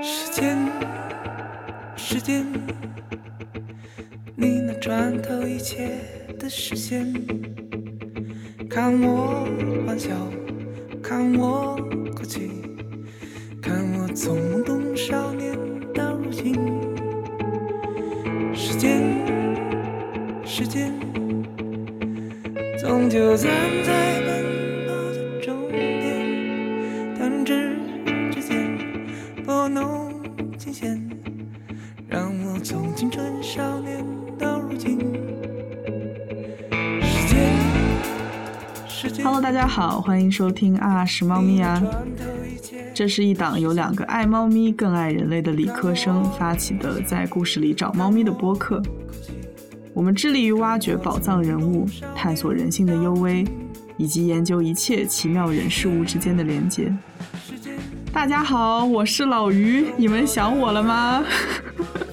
时间，时间，你那穿透一切的视线，看我欢笑，看我哭泣，看我从懵懂少年到如今。时间，时间，终究站在大家好，欢迎收听啊是猫咪啊。这是一档由两个爱猫咪更爱人类的理科生发起的，在故事里找猫咪的播客。我们致力于挖掘宝藏人物，探索人性的幽微，以及研究一切奇妙人事物之间的连接。大家好，我是老于，你们想我了吗？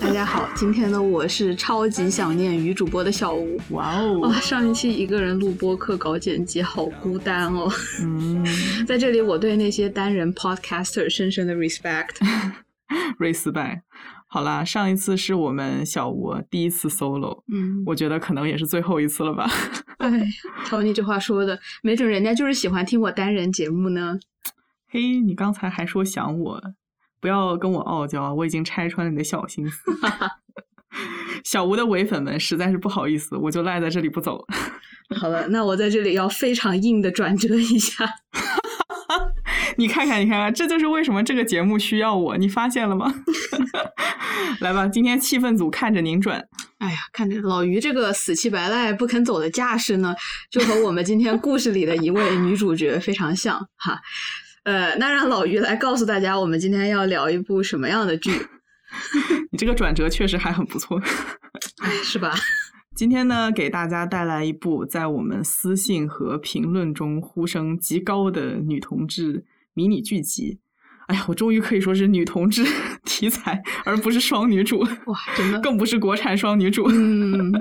大家好，今天的我是超级想念女主播的小吴。哇哦哇，，上一期一个人录播客搞剪辑，好孤单哦。嗯 在这里，我对那些单人 podcaster 深深的 respect。respect。好啦，上一次是我们小吴第一次 solo，嗯，我觉得可能也是最后一次了吧。哎，瞧你这话说的，没准人家就是喜欢听我单人节目呢。嘿，你刚才还说想我，不要跟我傲娇，我已经拆穿了你的小心思。小吴的伪粉们实在是不好意思，我就赖在这里不走了。好了，那我在这里要非常硬的转折一下。你看看，你看看，这就是为什么这个节目需要我，你发现了吗？来吧，今天气氛组看着您转。哎呀，看着老于这个死乞白赖不肯走的架势呢，就和我们今天故事里的一位女主角非常像哈。呃，那让老于来告诉大家，我们今天要聊一部什么样的剧，你这个转折确实还很不错。哎，是吧？今天呢，给大家带来一部在我们私信和评论中呼声极高的女同志迷你剧集。哎呀，我终于可以说是女同志 题材，而不是双女主，哇，真的，更不是国产双女主。嗯，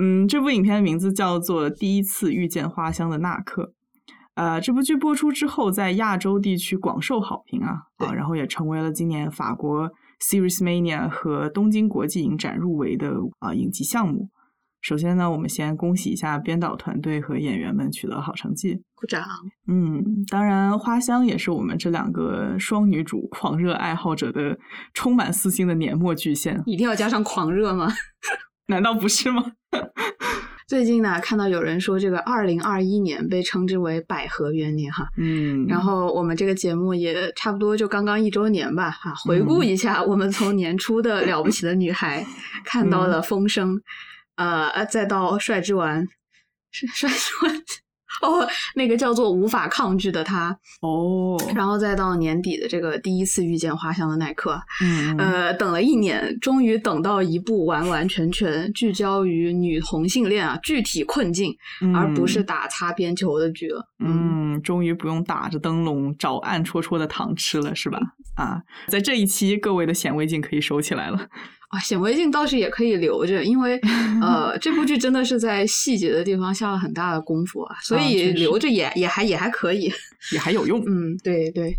嗯，这部影片的名字叫做《第一次遇见花香的那刻》。呃，这部剧播出之后，在亚洲地区广受好评啊啊，然后也成为了今年法国 Series Mania 和东京国际影展入围的啊、影集项目。首先呢，我们先恭喜一下编导团队和演员们取得好成绩。鼓掌。嗯，当然，花香也是我们这两个双女主狂热爱好者的充满私心的年末巨献，一定要加上狂热吗？难道不是吗？最近呢，看到有人说这个二零二一年被称之为百合元年哈，嗯，然后我们这个节目也差不多就刚刚一周年吧哈，回顾一下我们从年初的了不起的女孩 看到了风声，呃，再到帅之丸，帅 帅之丸。哦，那个叫做无法抗拒的他，哦，然后再到年底的这个第一次遇见花香的那一刻，嗯，呃，等了一年，终于等到一部完完全全聚焦于女同性恋啊具体困境，而不是打擦边球的剧了。嗯，终于不用打着灯笼找暗戳戳的糖吃了，是吧？啊，在这一期，各位的显微镜可以收起来了。啊，显微镜倒是也可以留着，因为 呃，这部剧真的是在细节的地方下了很大的功夫啊，所以留着也也还也还可以。也还有用。嗯，对对，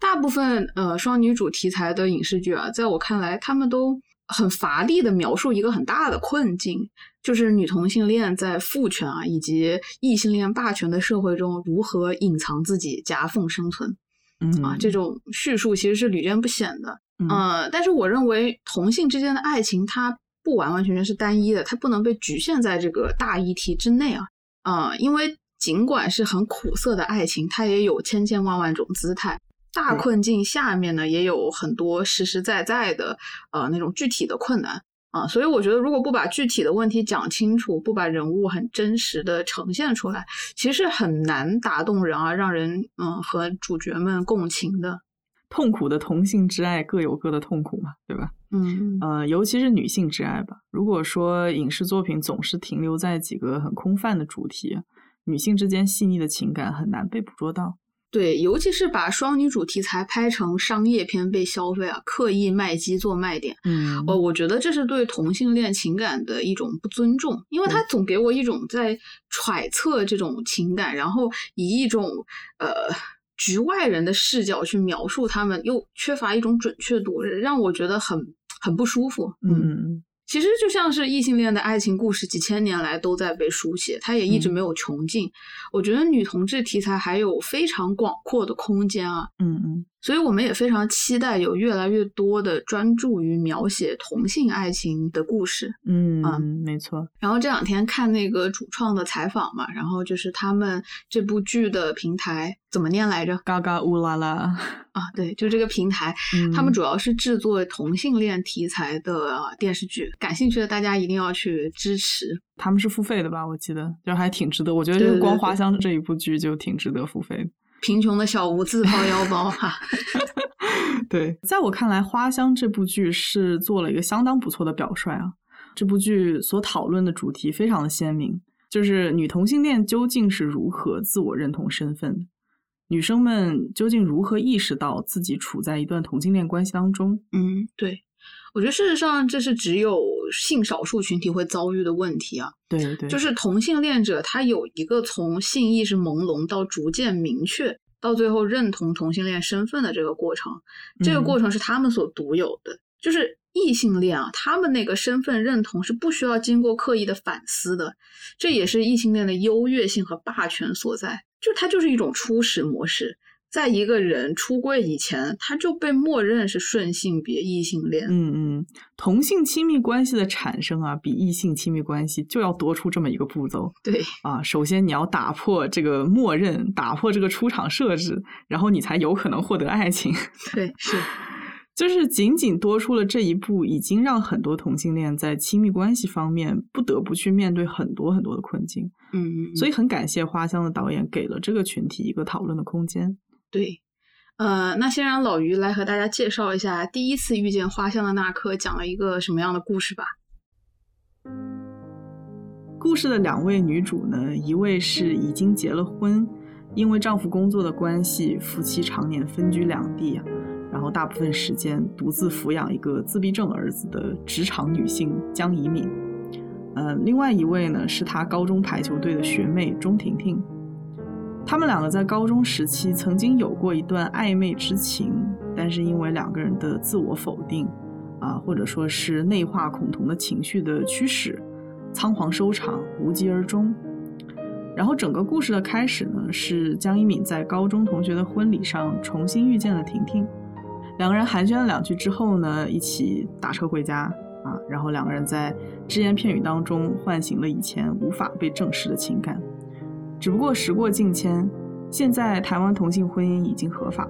大部分呃双女主题材的影视剧啊，在我看来，他们都很乏力的描述一个很大的困境，就是女同性恋在父权啊以及异性恋霸权的社会中如何隐藏自己、夹缝生存嗯啊，这种叙述其实是屡见不鲜的。嗯呃，但是我认为同性之间的爱情，它不完完全全是单一的，它不能被局限在这个大议题之内啊。呃，因为尽管是很苦涩的爱情，它也有千千万万种姿态。大困境下面呢，也有很多实实在在的呃那种具体的困难啊、所以我觉得，如果不把具体的问题讲清楚，不把人物很真实的呈现出来，其实很难打动人啊，让人嗯和主角们共情的。痛苦的同性之爱各有各的痛苦嘛，对吧？嗯呃，尤其是女性之爱吧。如果说影视作品总是停留在几个很空泛的主题，女性之间细腻的情感很难被捕捉到。对，尤其是把双女主题材拍成商业片被消费啊，刻意卖机做卖点，嗯哦，我觉得这是对同性恋情感的一种不尊重，因为他总给我一种在揣测这种情感，然后以一种呃局外人的视角去描述他们，又缺乏一种准确度，让我觉得很很不舒服。嗯嗯其实就像是异性恋的爱情故事，几千年来都在被书写，它也一直没有穷尽。我觉得女同志题材还有非常广阔的空间啊，嗯嗯所以我们也非常期待有越来越多的专注于描写同性爱情的故事。嗯没错。然后这两天看那个主创的采访嘛，然后就是他们这部剧的平台怎么念来着？嘎嘎乌拉拉，啊，对，就这个平台，嗯他们主要是制作同性恋题材的呃电视剧，感兴趣的大家一定要去支持。他们是付费的吧？我记得，就还挺值得。我觉得光花香这一部剧就挺值得付费的。贫穷的小吴自掏腰包哈，对，在我看来，《花香》这部剧是做了一个相当不错的表率啊。这部剧所讨论的主题非常的鲜明，就是女同性恋究竟是如何自我认同身份，女生们究竟如何意识到自己处在一段同性恋关系当中。嗯，对，我觉得事实上这是只有性少数群体会遭遇的问题啊，对对，就是同性恋者他有一个从性意识朦胧到逐渐明确，到最后认同同性恋身份的这个过程，这个嗯过程是他们所独有的，就是。异性恋啊，他们那个身份认同是不需要经过刻意的反思的，这也是异性恋的优越性和霸权所在。就它就是一种初始模式，在一个人出柜以前，他就被默认是顺性别异性恋。嗯嗯，同性亲密关系的产生啊，比异性亲密关系就要多出这么一个步骤对，啊。首先你要打破这个默认，打破这个出场设置，然后你才有可能获得爱情。对，是，就是仅仅多出了这一步，已经让很多同性恋在亲密关系方面不得不去面对很多很多的困境。嗯，所以很感谢花香的导演给了这个群体一个讨论的空间。对，呃，那先让老于来和大家介绍一下第一次遇见花香的那刻讲了一个什么样的故事吧。故事的两位女主呢，一位是已经结了婚，因为丈夫工作的关系，夫妻常年分居两地，然后大部分时间独自抚养一个自闭症儿子的职场女性江怡敏。呃，另外一位呢是她高中排球队的学妹钟婷婷。他们两个在高中时期曾经有过一段暧昧之情，但是因为两个人的自我否定，啊，或者说是内化恐同的情绪的驱使，仓皇收场，无疾而终。然后整个故事的开始呢，是江一敏在高中同学的婚礼上重新遇见了婷婷，两个人寒暄了两句之后呢，一起打车回家啊，然后两个人在只言片语当中唤醒了以前无法被正视的情感。只不过时过境迁，现在台湾同性婚姻已经合法，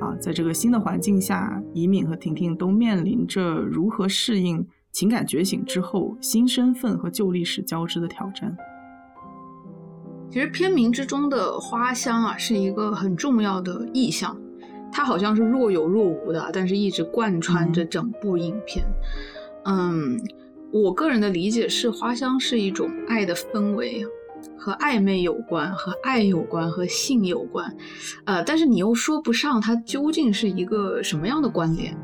啊，在这个新的环境下，怡敏和婷婷都面临着如何适应情感觉醒之后新身份和旧历史交织的挑战。其实片名之中的花香啊，是一个很重要的意象，它好像是若有若无的，但是一直贯穿着整部影片。嗯，我个人的理解是，花香是一种爱的氛围。和暧昧有关，和爱有关，和性有关，呃，但是你又说不上它究竟是一个什么样的关联，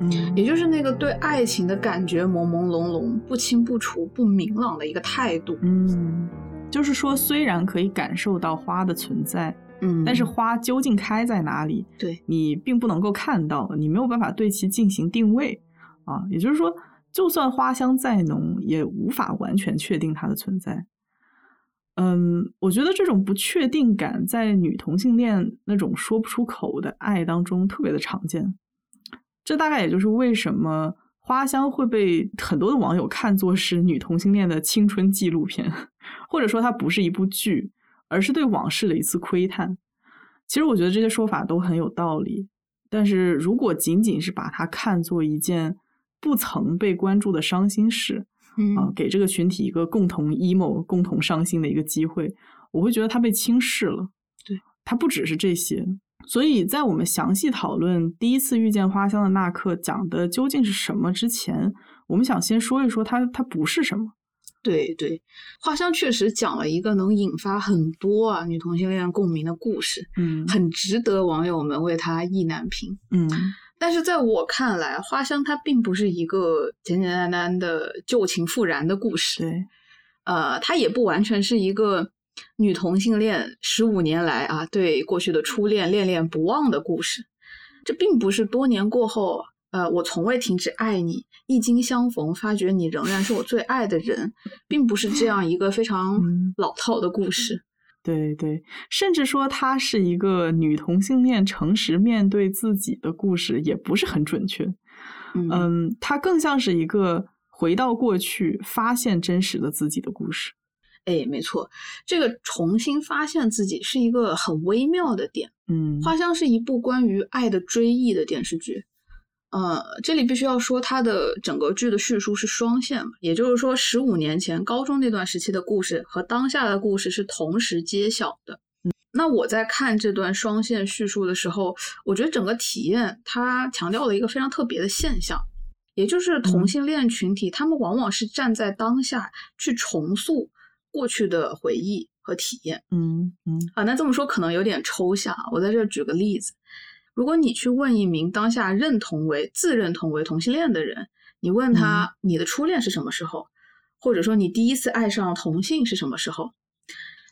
嗯，也就是那个对爱情的感觉朦朦胧胧、不清不楚、不明朗的一个态度。嗯，就是说，虽然可以感受到花的存在，嗯，但是花究竟开在哪里，对你并不能够看到，你没有办法对其进行定位啊。也就是说，就算花香再浓，也无法完全确定它的存在。嗯，我觉得这种不确定感在女同性恋那种说不出口的爱当中特别的常见。这大概也就是为什么《花香》会被很多的网友看作是女同性恋的青春纪录片，或者说它不是一部剧，而是对往事的一次窥探。其实我觉得这些说法都很有道理，但是如果仅仅是把它看作一件不曾被关注的伤心事，嗯啊，给这个群体一个共同 emo、共同伤心的一个机会，我会觉得它被轻视了。对，它不只是这些。所以在我们详细讨论第一次遇见花香的那刻讲的究竟是什么之前，我们想先说一说它它不是什么。对对，花香确实讲了一个能引发很多啊女同性恋共鸣的故事，嗯很值得网友们为它意难平。嗯但是在我看来，花香它并不是一个简简单单的旧情复燃的故事，对，呃，它也不完全是一个女同性恋十五年来啊，对过去的初恋恋恋不忘的故事。这并不是多年过后，呃，我从未停止爱你，一经相逢，发觉你仍然是我最爱的人，并不是这样一个非常老套的故事。对对，甚至说她是一个女同性恋诚实面对自己的故事，也不是很准确。嗯，它更像是一个回到过去，发现真实的自己的故事。哎，没错，这个重新发现自己是一个很微妙的点。嗯，花香是一部关于爱的追忆的电视剧。呃，这里必须要说，它的整个剧的叙述是双线嘛，也就是说，十五年前高中那段时期的故事和当下的故事是同时揭晓的。那我在看这段双线叙述的时候，我觉得整个体验它强调了一个非常特别的现象，也就是同性恋群体，他们往往是站在当下去重塑过去的回忆和体验。嗯嗯，啊，那这么说可能有点抽象，我在这举个例子。如果你去问一名当下认同为自认同为同性恋的人，你问他你的初恋是什么时候，或者说你第一次爱上同性是什么时候，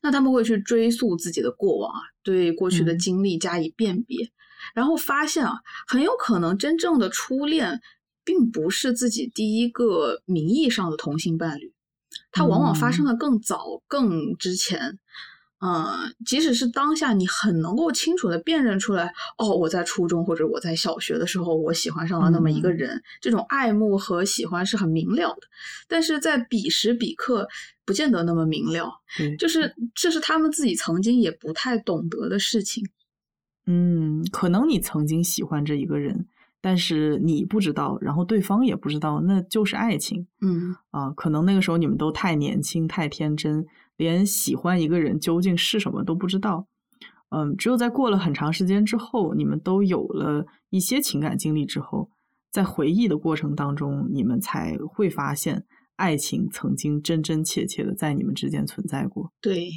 那他们会去追溯自己的过往啊，对过去的经历加以辨别，然后发现啊，很有可能真正的初恋并不是自己第一个名义上的同性伴侣，它往往发生的更早、更之前。嗯，即使是当下，你很能够清楚的辨认出来，哦，我在初中或者我在小学的时候，我喜欢上了那么一个人，这种爱慕和喜欢是很明了的。但是在彼时彼刻，不见得那么明了。就是这是他们自己曾经也不太懂得的事情。嗯，可能你曾经喜欢这一个人，但是你不知道，然后对方也不知道，那就是爱情。嗯啊，可能那个时候你们都太年轻，太天真。连喜欢一个人究竟是什么都不知道，嗯，只有在过了很长时间之后，你们都有了一些情感经历之后，在回忆的过程当中，你们才会发现爱情曾经真真切切的在你们之间存在过。对，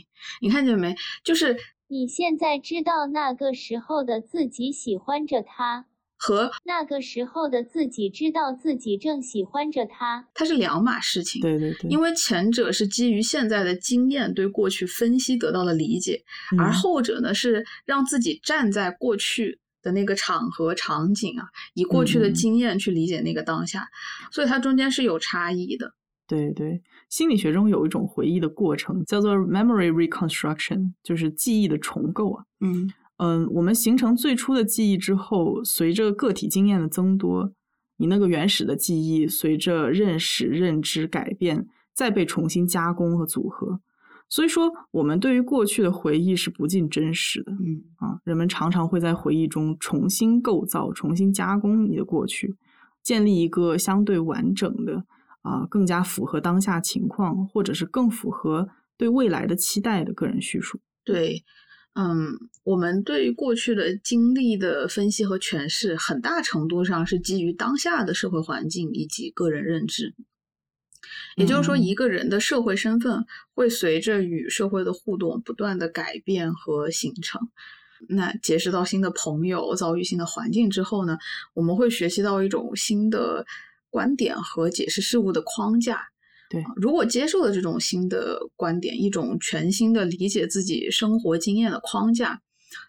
你看见没？就是你现在知道那个时候的自己喜欢着他。和那个时候的自己知道自己正喜欢着他，它是两码事情。对对对，因为前者是基于现在的经验对过去分析得到了理解，而后者呢是让自己站在过去的那个场合场景啊，以过去的经验去理解那个当下，所以它中间是有差异的。对对，心理学中有一种回忆的过程叫做 memory reconstruction，就是记忆的重构啊。嗯。嗯，我们形成最初的记忆之后，随着个体经验的增多，你那个原始的记忆随着认识、认知改变，再被重新加工和组合。所以说，我们对于过去的回忆是不尽真实的。嗯啊，人们常常会在回忆中重新构造、重新加工你的过去，建立一个相对完整的啊，更加符合当下情况，或者是更符合对未来的期待的个人叙述。对。嗯，我们对于过去的经历的分析和诠释，很大程度上是基于当下的社会环境以及个人认知。也就是说，一个人的社会身份会随着与社会的互动不断的改变和形成。那结识到新的朋友，遭遇新的环境之后呢，我们会学习到一种新的观点和解释事物的框架。对，如果接受了这种新的观点，一种全新的理解自己生活经验的框架，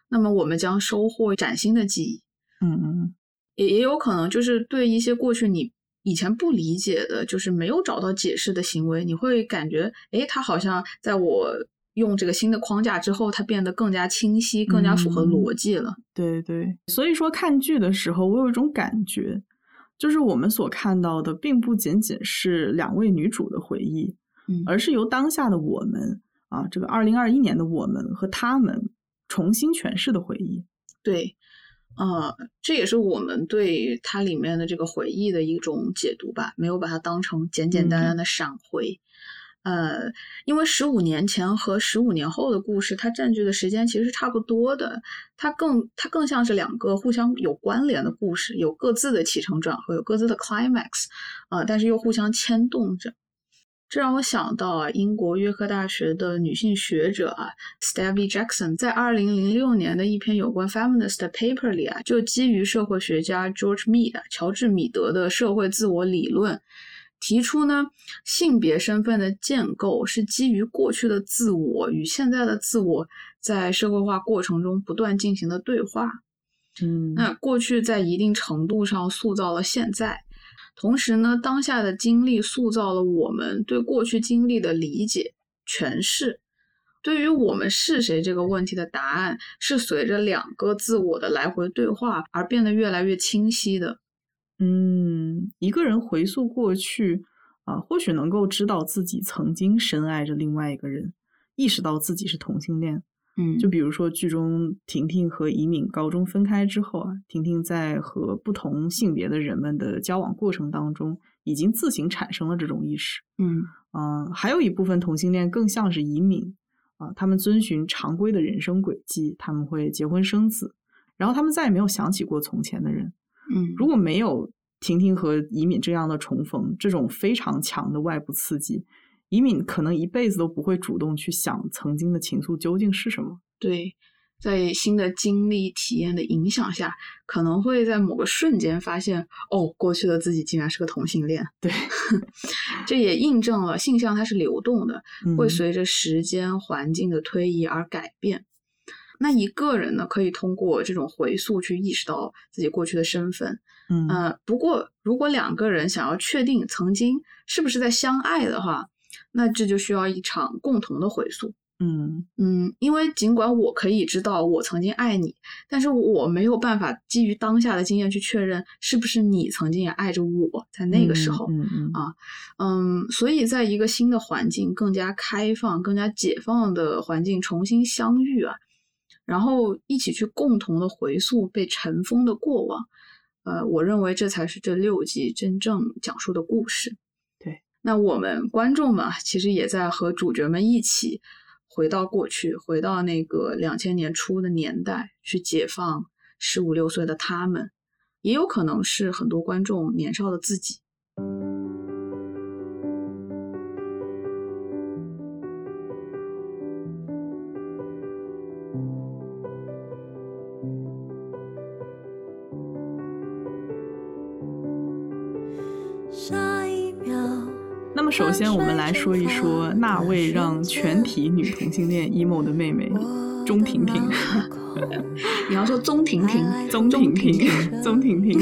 那么我们将收获崭新的记忆。嗯嗯，也也有可能就是对一些过去你以前不理解的，就是没有找到解释的行为，你会感觉，哎，它好像在我用这个新的框架之后，它变得更加清晰，更加符合逻辑了。对对，所以说看剧的时候，我有一种感觉。就是我们所看到的，并不仅仅是两位女主的回忆，嗯，而是由当下的我们啊，这个二零二一年的我们和他们重新诠释的回忆。对，呃，这也是我们对它里面的这个回忆的一种解读吧，没有把它当成简简单单的闪回。呃，因为十五年前和十五年后的故事，它占据的时间其实是差不多的，它更它更像是两个互相有关联的故事，有各自的起承转合，有各自的 climax，啊，但是又互相牵动着。这让我想到啊，英国约克大学的女性学者啊，Stevie Jackson 在二零零六年的一篇有关 feminist 的 paper 里啊，就基于社会学家 George Mead 乔治米德的社会自我理论。提出呢，性别身份的建构是基于过去的自我与现在的自我在社会化过程中不断进行的对话。嗯，那过去在一定程度上塑造了现在，同时呢，当下的经历塑造了我们对过去经历的理解、诠释。对于我们是谁这个问题的答案，是随着两个自我的来回对话而变得越来越清晰的。嗯，一个人回溯过去啊，或许能够知道自己曾经深爱着另外一个人，意识到自己是同性恋。嗯就比如说剧中婷婷和怡敏高中分开之后啊，婷婷在和不同性别的人们的交往过程当中，已经自行产生了这种意识。嗯嗯、还有一部分同性恋更像是移民啊、他们遵循常规的人生轨迹，他们会结婚生子，然后他们再也没有想起过从前的人。嗯，如果没有婷婷和怡敏这样的重逢，这种非常强的外部刺激，怡敏可能一辈子都不会主动去想曾经的情愫究竟是什么。对，在新的经历体验的影响下，可能会在某个瞬间发现，哦，过去的自己竟然是个同性恋。对，这也印证了性向它是流动的，会嗯随着时间、环境的推移而改变。那一个人呢，可以通过这种回溯去意识到自己过去的身份。嗯呃，不过如果两个人想要确定曾经是不是在相爱的话，那这就需要一场共同的回溯。嗯嗯，因为尽管我可以知道我曾经爱你，但是我没有办法基于当下的经验去确认是不是你曾经也爱着我，在那个时候。嗯嗯啊嗯，所以在一个新的环境、更加开放、更加解放的环境重新相遇啊，然后一起去共同的回溯被尘封的过往，呃，我认为这才是这六集真正讲述的故事。对，那我们观众们啊其实也在和主角们一起回到过去，回到那个两千年初的年代，去解放十五六岁的他们，也有可能是很多观众年少的自己。首先我们来说一说那位让全体女同性恋 emo 的妹妹钟婷婷，你要说钟婷婷，钟婷婷钟，婷婷。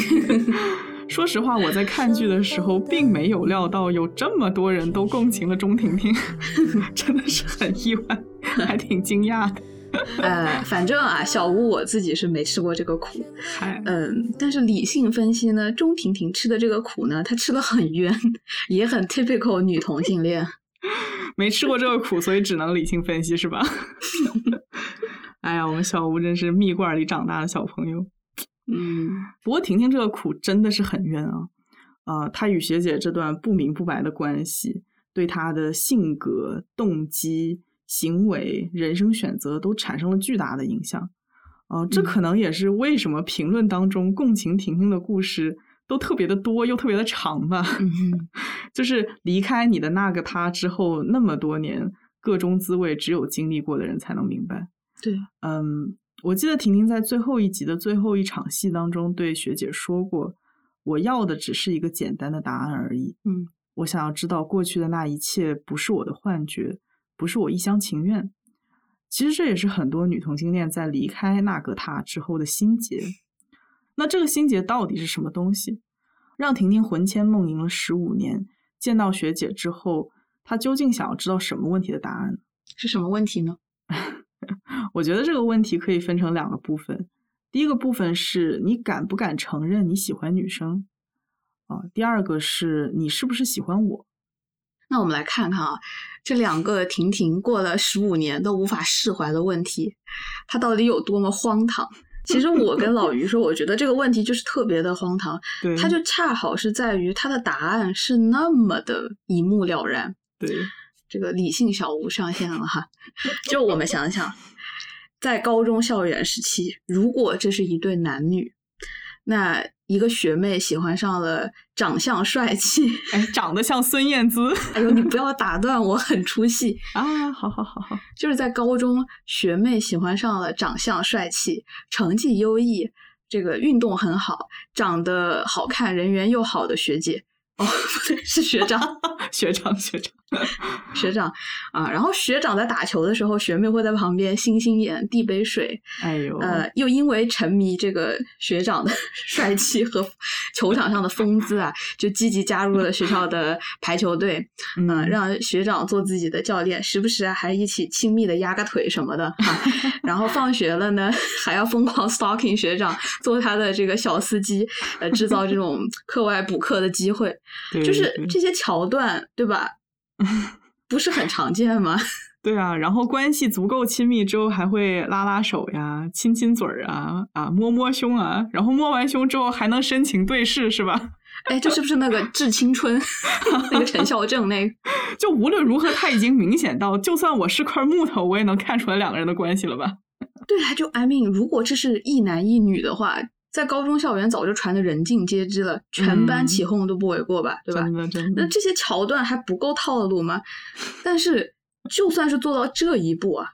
说实话，我在看剧的时候，并没有料到有这么多人都共情了钟婷婷，真的是很意外，还挺惊讶的。呃，反正啊，小吴我自己是没吃过这个苦，嗨，嗯，但是理性分析呢，钟婷婷吃的这个苦呢，她吃的很冤，也很 typical 女同性恋。没吃过这个苦，所以只能理性分析，是吧？哎呀，我们小吴真是蜜罐里长大的小朋友。嗯不过婷婷这个苦真的是很冤啊！啊、她与学姐这段不明不白的关系，对她的性格、动机、行为、人生选择都产生了巨大的影响。呃，这嗯可能也是为什么评论当中共情婷婷的故事都特别的多，又特别的长吧。嗯 就是离开你的那个他之后那么多年，各种滋味只有经历过的人才能明白。对，嗯，我记得婷婷在最后一集的最后一场戏当中对学姐说过：“我要的只是一个简单的答案而已。嗯，我想要知道过去的那一切不是我的幻觉，不是我一厢情愿。”其实这也是很多女同性恋在离开那个他之后的心结。那这个心结到底是什么东西？让婷婷魂牵梦萦了十五年，见到学姐之后，她究竟想要知道什么问题的答案？是什么问题呢？我觉得这个问题可以分成两个部分。第一个部分是你敢不敢承认你喜欢女生啊？第二个是你是不是喜欢我？那我们来看看啊，这两个婷婷过了十五年都无法释怀的问题，它到底有多么荒唐？其实我跟老于说，我觉得这个问题就是特别的荒唐，对，它就恰好是在于它的答案是那么的一目了然。对，这个理性小吴上线了哈。就我们想想，在高中校园时期，如果这是一对男女，那一个学妹喜欢上了长相帅气，哎，长得像孙燕姿 哎呦，你不要打断我，很出戏。啊！好好好好，就是在高中，学妹喜欢上了长相帅气、成绩优异、这个运动很好、长得好看、人缘又好的学姐。哦，不对，是学长，学长学长，学长啊。然后学长在打球的时候，学妹会在旁边星星眼递杯水。哎呦，呃，又因为沉迷这个学长的 帅气和球场上的风姿啊，就积极加入了学校的排球队。嗯，让学长做自己的教练，时不时还一起亲密的压个腿什么的。然后放学了呢，还要疯狂 stalking 学长，做他的这个小司机，呃，制造这种课外补课的机会。就是这些桥段，对吧？不是很常见吗？对啊，然后关系足够亲密之后，还会拉拉手呀、亲亲嘴儿啊、啊摸摸胸啊，然后摸完胸之后还能深情对视，是吧？哎，这是不是那个致青春那个陈孝正那？就无论如何，他已经明显到，就算我是块木头，我也能看出来两个人的关系了吧？对啊，就 I mean，如果这是一男一女的话。在高中校园早就传的人尽皆知了，全班起哄都不为过吧，对吧？真的真的。那这些桥段还不够套路吗？但是 就算是做到这一步啊，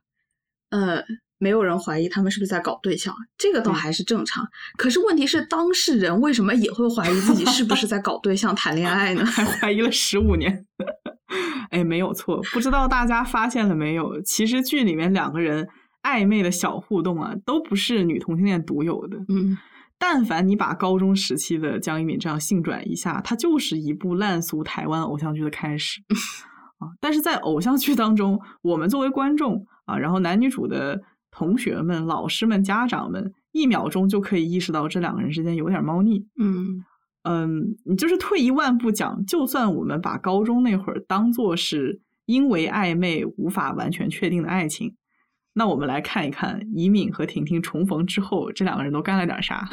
呃，没有人怀疑他们是不是在搞对象，这个倒还是正常。可是问题是，当事人为什么也会怀疑自己是不是在搞对象、谈恋爱呢？还怀疑了十五年。哎，没有错。不知道大家发现了没有？其实剧里面两个人暧昧的小互动啊，都不是女同性恋独有的。嗯。但凡你把高中时期的江一敏这样性转一下，它就是一部烂俗台湾偶像剧的开始 啊！但是在偶像剧当中，我们作为观众啊，然后男女主的同学们、老师们、家长们，一秒钟就可以意识到这两个人之间有点猫腻。嗯嗯，你就是退一万步讲，就算我们把高中那会儿当做是因为暧昧无法完全确定的爱情。那我们来看一看，怡敏和婷婷重逢之后，这两个人都干了点啥？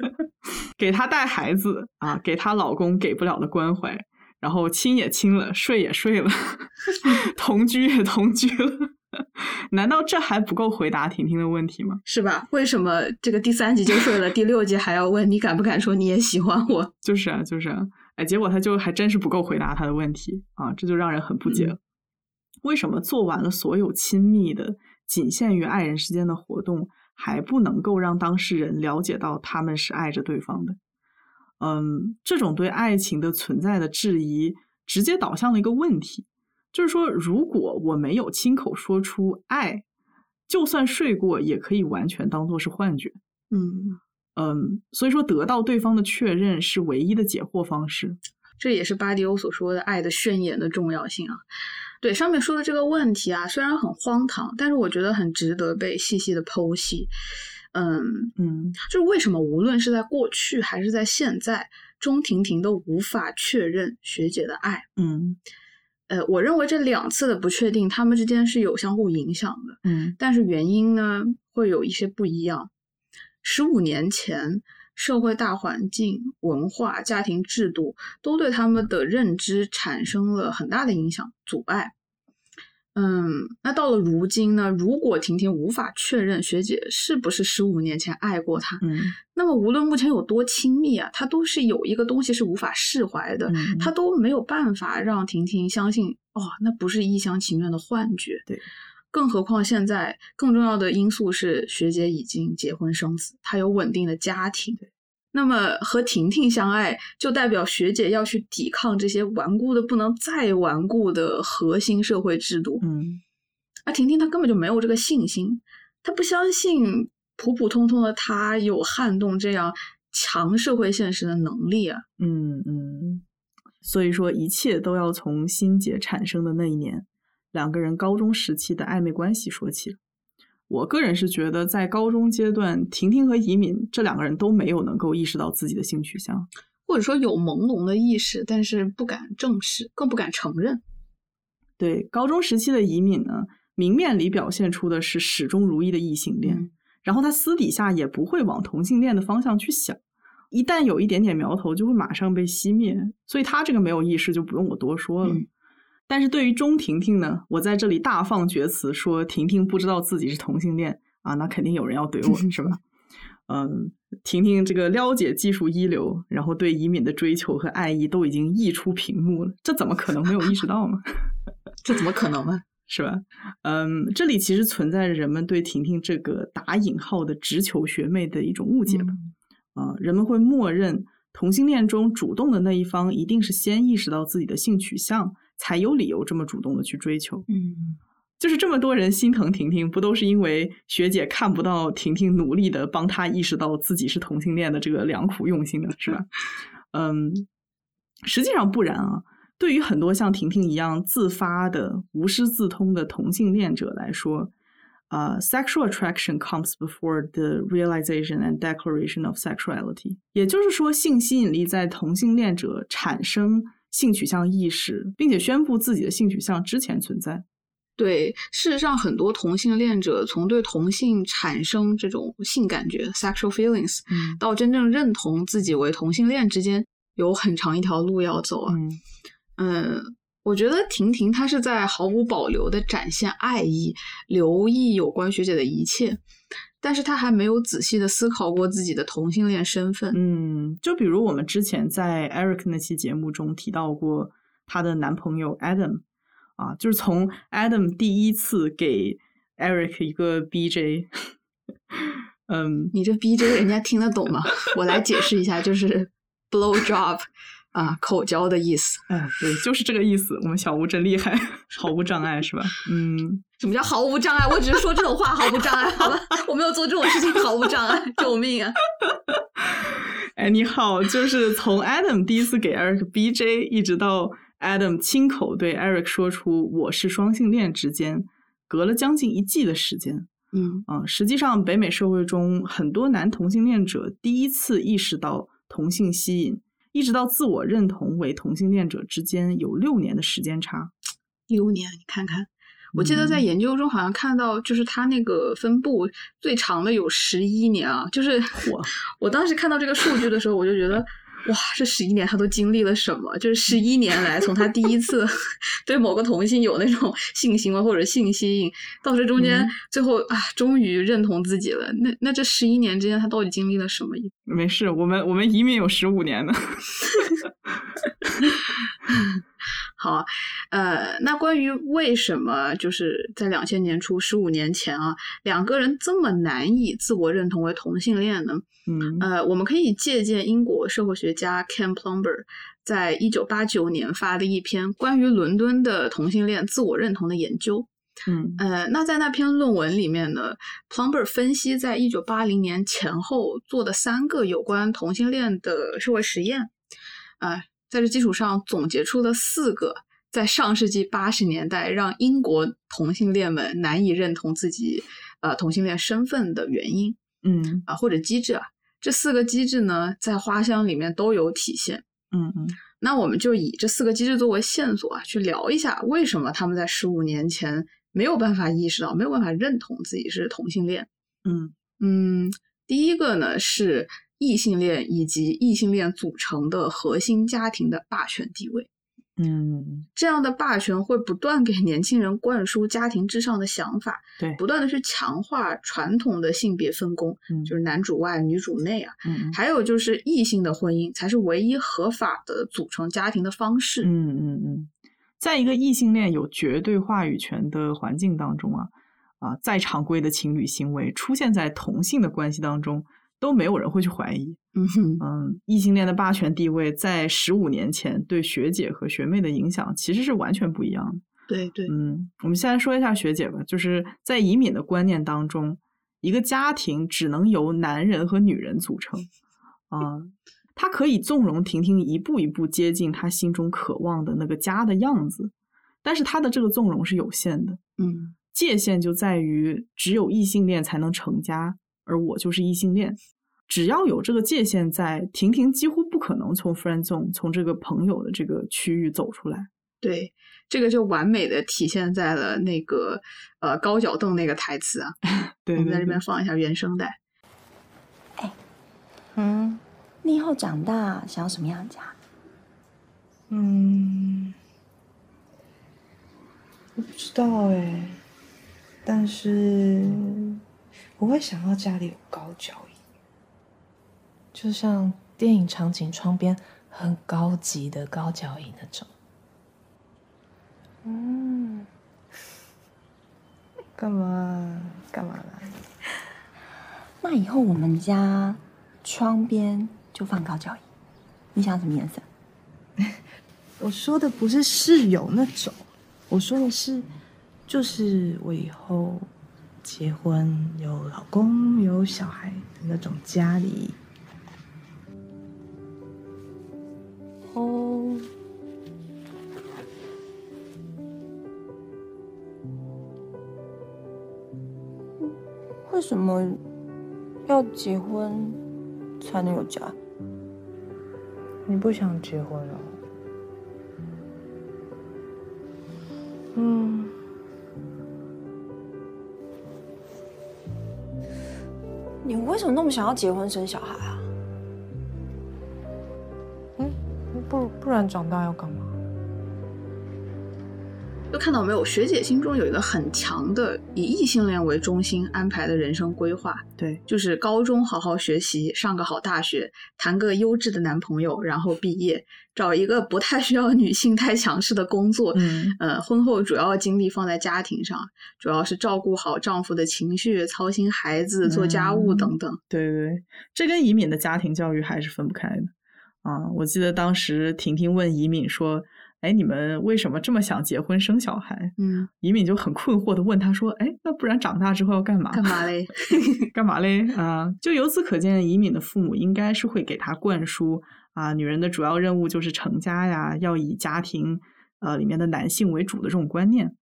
给她带孩子啊，给她老公给不了的关怀，然后亲也亲了，睡也睡了，同居也同居了。难道这还不够回答婷婷的问题吗？是吧？为什么这个第三集就睡了，第六集还要问你敢不敢说你也喜欢我？就是啊，就是啊，哎，结果他就还真是不够回答他的问题啊，这就让人很不解了。为什么做完了所有亲密的？仅限于爱人之间的活动，还不能够让当事人了解到他们是爱着对方的。嗯，这种对爱情的存在的质疑，直接导向了一个问题，就是说，如果我没有亲口说出爱，就算睡过，也可以完全当做是幻觉。嗯嗯，所以说，得到对方的确认是唯一的解惑方式。这也是巴迪欧所说的爱的宣言的重要性啊。对上面说的这个问题啊，虽然很荒唐，但是我觉得很值得被细细的剖析。嗯嗯，就是为什么无论是在过去还是在现在，钟婷婷都无法确认学姐的爱。嗯，呃，我认为这两次的不确定，他们之间是有相互影响的。嗯，但是原因呢，会有一些不一样。十五年前。社会大环境、文化、家庭制度都对他们的认知产生了很大的影响、阻碍。嗯，那到了如今呢？如果婷婷无法确认学姐是不是十五年前爱过他，嗯，那么无论目前有多亲密啊，他都是有一个东西是无法释怀的，他都没有办法让婷婷相信，哦，那不是一厢情愿的幻觉。对。更何况现在更重要的因素是学姐已经结婚生子，她有稳定的家庭。那么和婷婷相爱，就代表学姐要去抵抗这些顽固的不能再顽固的核心社会制度。嗯，而婷婷她根本就没有这个信心，她不相信普普通通的她有撼动这样强社会现实的能力啊。嗯嗯，所以说一切都要从心结产生的那一年。两个人高中时期的暧昧关系说起，我个人是觉得，在高中阶段，婷婷和怡敏这两个人都没有能够意识到自己的性取向，或者说有朦胧的意识，但是不敢正视，更不敢承认。对高中时期的怡敏呢，明面里表现出的是始终如一的异性恋，然后他私底下也不会往同性恋的方向去想，一旦有一点点苗头，就会马上被熄灭，所以他这个没有意识就不用我多说了。但是对于钟婷婷呢，我在这里大放厥词，说婷婷不知道自己是同性恋啊，那肯定有人要怼我，是吧？嗯，婷婷这个撩姐技术一流，然后对移敏的追求和爱意都已经溢出屏幕了，这怎么可能没有意识到呢？这怎么可能呢？是吧？嗯，这里其实存在着人们对婷婷这个打引号的直球学妹的一种误解吧？啊，人们会默认同性恋中主动的那一方一定是先意识到自己的性取向，才有理由这么主动的去追求。嗯，就是这么多人心疼婷婷，不都是因为学姐看不到婷婷努力的帮她意识到自己是同性恋的这个良苦用心的，是吧？嗯，实际上不然啊。对于很多像婷婷一样自发的、无师自通的同性恋者来说，啊、s e x u a l attraction comes before the realization and declaration of sexuality。也就是说，性吸引力在同性恋者产生性取向意识，并且宣布自己的性取向之前存在。对，事实上，很多同性恋者从对同性产生这种性感觉 （sexual feelings） 嗯到真正认同自己为同性恋之间，有很长一条路要走啊。嗯嗯，我觉得婷婷她是在毫无保留的展现爱意，留意有关学姐的一切，但是他还没有仔细的思考过自己的同性恋身份。嗯，就比如我们之前在 Eric 那期节目中提到过她的男朋友 Adam 啊，就是从 Adam 第一次给 Eric 一个 BJ，嗯，你这 B J 人家听得懂吗？我来解释一下，就是 blow job 啊，口交的意思。嗯，对，就是这个意思。我们小吴真厉害，毫无障碍是吧？嗯，什么叫毫无障碍？我只是说这种话毫无障碍，好吧？我没有做这种事情毫无障碍，救命啊！哎，你好，就是从 Adam 第一次给 Eric BJ，一直到 Adam 亲口对 Eric 说出我是双性恋之间，隔了将近一季的时间。嗯啊、实际上，北美社会中很多男同性恋者第一次意识到同性吸引，一直到自我认同为同性恋者之间有六年的时间差。六年，你看看。我记得在嗯研究中好像看到，就是它那个分布最长的有十一年啊，就是我 我当时看到这个数据的时候，我就觉得，哇，这十一年他都经历了什么？就是十一年来，从他第一次 对某个同性有那种性行为或者性吸引，到这中间嗯最后啊，终于认同自己了。那那这十一年之间，他到底经历了什么？没事，我们我们移民有十五年呢。好啊，呃，那关于为什么就是在两千年初十五年前啊，两个人这么难以自我认同为同性恋呢？嗯呃，我们可以借鉴英国社会学家 Ken Plumber 在一九八九年发的一篇关于伦敦的同性恋自我认同的研究。嗯呃，那在那篇论文里面呢，Plumber 分析在一九八零年前后做的三个有关同性恋的社会实验，啊、在这基础上总结出了四个在上世纪八十年代让英国同性恋们难以认同自己呃同性恋身份的原因嗯啊、或者机制啊。这四个机制呢，在花香里面都有体现。嗯嗯那我们就以这四个机制作为线索啊，去聊一下为什么他们在十五年前没有办法意识到、没有办法认同自己是同性恋。嗯嗯，第一个呢是异性恋以及异性恋组成的核心家庭的霸权地位。嗯，这样的霸权会不断给年轻人灌输家庭至上的想法，对，不断的去强化传统的性别分工，嗯就是男主外女主内啊。嗯还有就是异性的婚姻才是唯一合法的组成家庭的方式。嗯嗯嗯，在一个异性恋有绝对话语权的环境当中啊啊，再常规的情侣行为出现在同性的关系当中，都没有人会去怀疑。嗯哼，嗯，异性恋的霸权地位在十五年前对学姐和学妹的影响其实是完全不一样的。对对，嗯，我们先来说一下学姐吧，就是在移民的观念当中，一个家庭只能由男人和女人组成。啊、他可以纵容婷婷一步一步接近他心中渴望的那个家的样子，但是他的这个纵容是有限的，嗯界限就在于只有异性恋才能成家，而我就是异性恋。只要有这个界限在，婷婷几乎不可能从 friend zone 从这个朋友的这个区域走出来。对，这个就完美的体现在了那个呃高脚凳那个台词啊。对对对我们在这边，放一下原声带。嗯，你以后长大想要什么样的家？嗯，我不知道哎，但是我会想要家里有高脚椅，就像电影场景窗边很高级的高脚椅那种。嗯，干嘛？干嘛啦？那以后我们家窗边就放高脚椅。你想什么颜色？我说的不是室友那种，我说的是，就是我以后结婚有老公有小孩的那种家里。哦，为什么要结婚才能有家？你不想结婚了？嗯，什么那么想要结婚生小孩啊？嗯，不不然长大要干嘛？就看到没有，学姐心中有一个很强的以异性恋为中心安排的人生规划，对，就是高中好好学习，上个好大学，谈个优质的男朋友，然后毕业，找一个不太需要女性太强势的工作，嗯呃，婚后主要精力放在家庭上，主要是照顾好丈夫的情绪，操心孩子，做家务等等。对对对，这跟移敏的家庭教育还是分不开的啊！我记得当时婷婷问移敏说：“哎，你们为什么这么想结婚生小孩？”嗯，移敏就很困惑的问他说：“哎，那不然长大之后要干嘛？干嘛嘞？干嘛嘞？啊，就由此可见，移敏的父母应该是会给他灌输啊，女人的主要任务就是成家呀，要以家庭呃里面的男性为主的这种观念。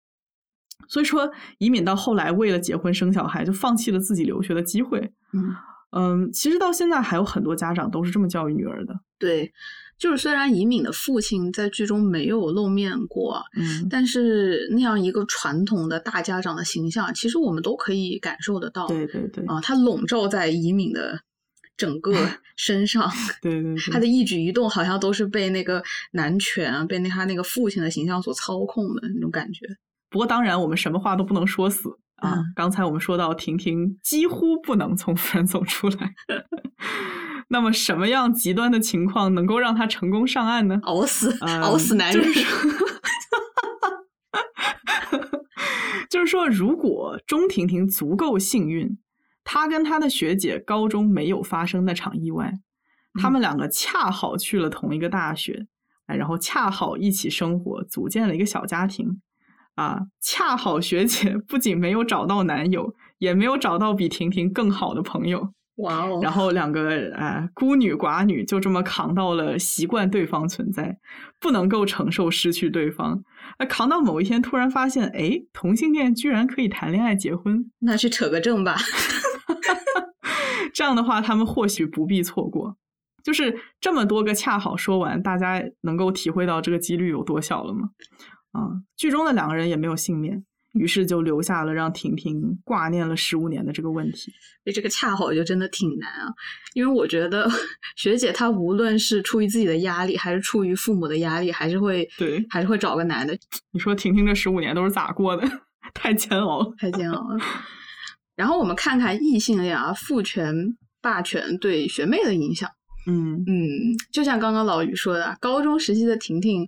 所以说，移敏到后来为了结婚生小孩，就放弃了自己留学的机会。嗯，嗯，其实到现在还有很多家长都是这么教育女儿的。对，就是虽然尹敏的父亲在剧中没有露面过，嗯，但是那样一个传统的大家长的形象，其实我们都可以感受得到。对对对，啊，他笼罩在尹敏的整个 身上，对对对，他的一举一动好像都是被那个男权啊，被那他那个父亲的形象所操控的那种感觉。不过当然，我们什么话都不能说死啊。嗯刚才我们说到婷婷几乎不能从夫人走出来，那么什么样极端的情况能够让她成功上岸呢？熬死，嗯熬死男人。就是说就是说，如果钟婷婷足够幸运，她跟她的学姐高中没有发生那场意外，他们两个恰好去了同一个大学，哎，然后恰好一起生活，组建了一个小家庭。啊，恰好学姐不仅没有找到男友，也没有找到比婷婷更好的朋友，哇哦！然后两个呃孤女寡女就这么扛到了习惯对方存在，不能够承受失去对方。那扛到某一天，突然发现，哎，同性恋居然可以谈恋爱结婚，那去扯个证吧。这样的话，他们或许不必错过。就是这么多个恰好说完，大家能够体会到这个几率有多小了吗？啊，剧中的两个人也没有幸免，于是就留下了让婷婷挂念了十五年的这个问题。所以这个恰好就真的挺难啊，因为我觉得 学姐她无论是出于自己的压力，还是出于父母的压力，还是会对还是会找个男的，你说婷婷这十五年都是咋过的？太煎熬了。太煎熬了。然后我们看看异性恋啊，父权霸权对学妹的影响。嗯嗯，就像刚刚老于说的，啊高中时期的婷婷，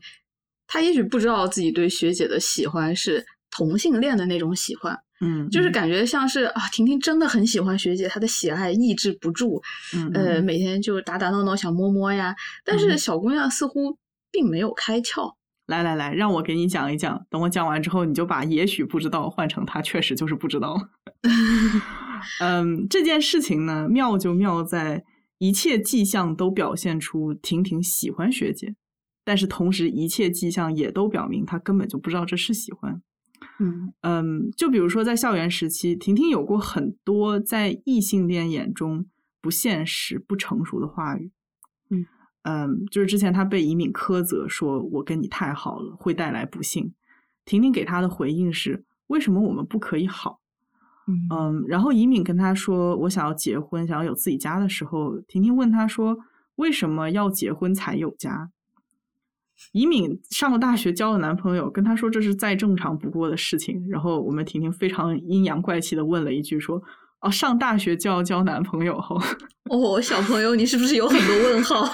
她也许不知道自己对学姐的喜欢是同性恋的那种喜欢，嗯，就是感觉像是啊，婷婷真的很喜欢学姐，她的喜爱抑制不住，嗯呃，每天就打打闹闹想摸摸呀。但是小姑娘似乎并没有开窍。来来来，让我给你讲一讲。等我讲完之后，你就把也许不知道换成他确实就是不知道。嗯，这件事情呢，妙就妙在一切迹象都表现出婷婷喜欢学姐，但是同时一切迹象也都表明他根本就不知道这是喜欢。嗯嗯，就比如说在校园时期，婷婷有过很多在异性恋眼中不现实、不成熟的话语。嗯嗯，就是之前她被移敏苛责说：“我跟你太好了，会带来不幸。”婷婷给她的回应是：“为什么我们不可以好？”嗯嗯，然后移敏跟她说：“我想要结婚，想要有自己家的时候，婷婷问她说：‘为什么要结婚才有家？’”移敏上了大学，交了男朋友，跟她说这是再正常不过的事情。然后我们婷婷非常阴阳怪气的问了一句说：“哦，上大学就要交男朋友后？” 哦，小朋友，你是不是有很多问号？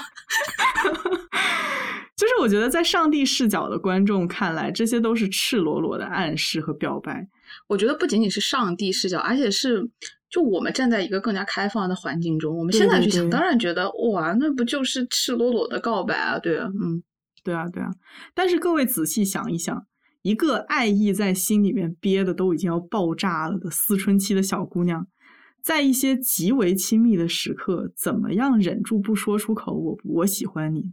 就是我觉得在上帝视角的观众看来，这些都是赤裸裸的暗示和表白。我觉得不仅仅是上帝视角，而且是就我们站在一个更加开放的环境中，我们现在去想，当然觉得哇，那不就是赤裸裸的告白啊？对啊，嗯，对啊，对啊。但是各位仔细想一想，一个爱意在心里面憋的都已经要爆炸了的思春期的小姑娘，在一些极为亲密的时刻，怎么样忍住不说出口？我我喜欢你。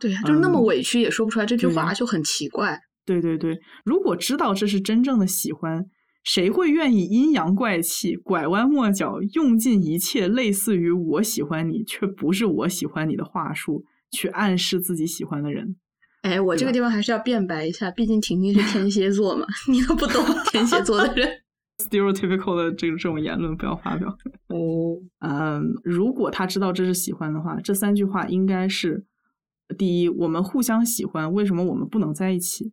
对呀，就是那么委屈也说不出来这句话，就很奇怪。对对对，如果知道这是真正的喜欢，谁会愿意阴阳怪气、拐弯抹角、用尽一切类似于“我喜欢你”却不是“我喜欢你”的话术去暗示自己喜欢的人？哎，我这个地方还是要辩白一下，毕竟婷婷是天蝎座嘛，你都不懂天蝎座的人。Stereotypical 的这个这种言论不要发表。哦，嗯，如果他知道这是喜欢的话，这三句话应该是：第一，我们互相喜欢，为什么我们不能在一起？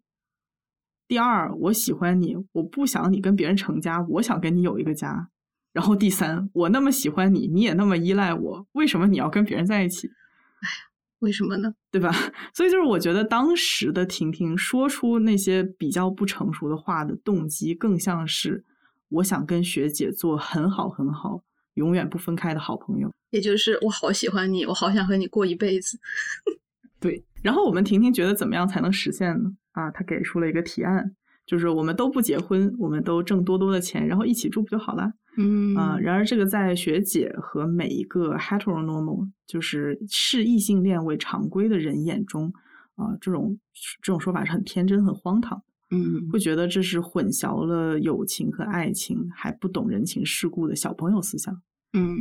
第二，我喜欢你，我不想你跟别人成家，我想跟你有一个家。然后第三，我那么喜欢你，你也那么依赖我，为什么你要跟别人在一起？哎呀，为什么呢？对吧？所以就是我觉得当时的婷婷说出那些比较不成熟的话的动机，更像是我想跟学姐做很好很好、永远不分开的好朋友。也就是我好喜欢你，我好想和你过一辈子。对。然后我们婷婷觉得怎么样才能实现呢？啊，她给出了一个提案，就是我们都不结婚，我们都挣多多的钱，然后一起住不就好了？嗯啊，然而这个在学姐和每一个 heteronormal，就是视异性恋为常规的人眼中，啊，这种这种说法是很天真、很荒唐。嗯，会觉得这是混淆了友情和爱情，还不懂人情世故的小朋友思想。嗯。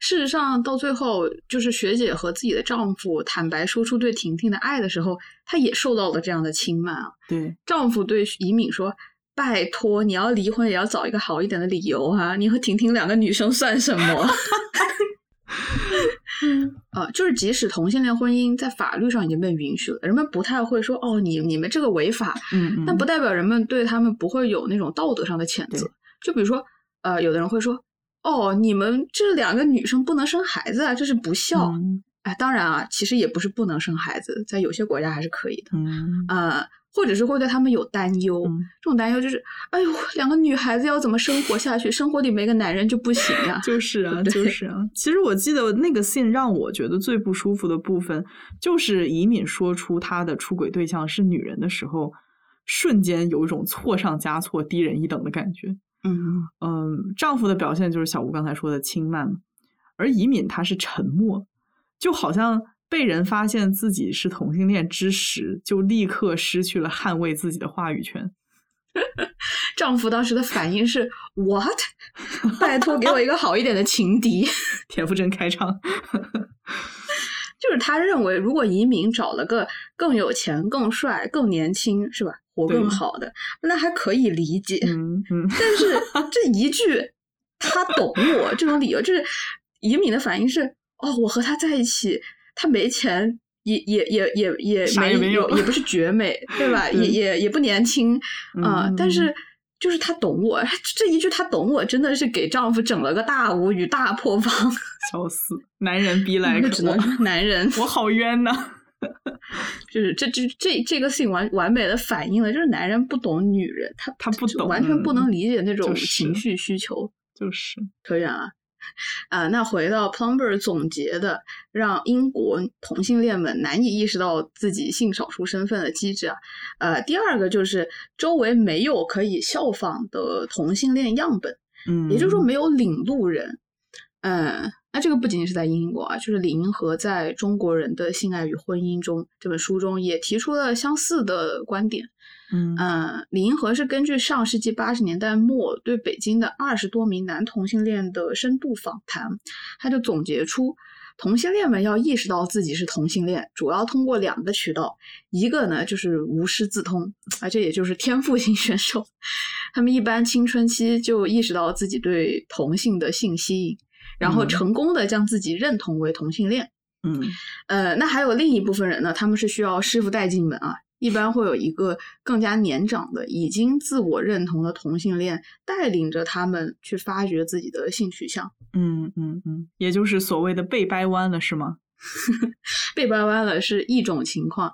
事实上，到最后，就是学姐和自己的丈夫坦白说出对婷婷的爱的时候，她也受到了这样的轻慢啊。对，丈夫对怡敏说：“拜托，你要离婚也要找一个好一点的理由啊！你和婷婷两个女生算什么？”嗯，啊，就是即使同性恋婚姻在法律上已经被允许了，人们不太会说：“哦，你你们这个违法。”嗯，但不代表人们对他们不会有那种道德上的谴责。就比如说，呃，有的人会说。哦，你们这两个女生不能生孩子啊，这是不孝。哎，当然啊，其实也不是不能生孩子，在有些国家还是可以的。嗯，呃，或者是会对他们有担忧，这种担忧就是，哎呦，两个女孩子要怎么生活下去？生活里没个男人就不行呀。就是啊，就是啊。其实我记得那个信让我觉得最不舒服的部分，就是以敏说出他的出轨对象是女人的时候，瞬间有一种错上加错、低人一等的感觉。嗯嗯，丈夫的表现就是小吴刚才说的轻慢，而以敏她是沉默，就好像被人发现自己是同性恋之时，就立刻失去了捍卫自己的话语权。丈夫当时的反应是 “what”，拜托给我一个好一点的情敌。田馥甄开唱，就是他认为，如果移民找了个更有钱、更帅、更年轻，是吧？活更好的，那还可以理解。嗯嗯，但是 这一句“他懂我”这种理由，就是移民的反应是：哦，我和他在一起，他没钱，也也也也也没有，也不是绝美，对吧？也也也不年轻啊。但是就是她懂我，这一句“她懂我”真的是给丈夫整了个大无语、大破防。笑死，男人逼来只能男人，我好冤呐。就是这这这这个事情完完美的反映了，就是男人不懂女人，他他不懂，完全不能理解那种情绪需求，就是可远了。啊，那回到 Plumber 总结的，让英国同性恋们难以意识到自己性少数身份的机制啊。呃，第二个就是周围没有可以效仿的同性恋样本，嗯，也就是说没有领路人，嗯。那这个不仅仅是在英国啊，就是李银河在《中国人的性爱与婚姻》中这本书中也提出了相似的观点。嗯李银河是根据上世纪八十年代末对北京的二十多名男同性恋的深度访谈，他就总结出同性恋们要意识到自己是同性恋，主要通过两个渠道，一个呢就是无师自通，啊，这也就是天赋型选手，他们一般青春期就意识到自己对同性的性吸引。然后成功的将自己认同为同性恋，嗯，呃，那还有另一部分人呢，他们是需要师傅带进门啊，一般会有一个更加年长的、已经自我认同的同性恋带领着他们去发掘自己的性取向，嗯嗯嗯，也就是所谓的被掰弯了，是吗？被掰弯了是一种情况，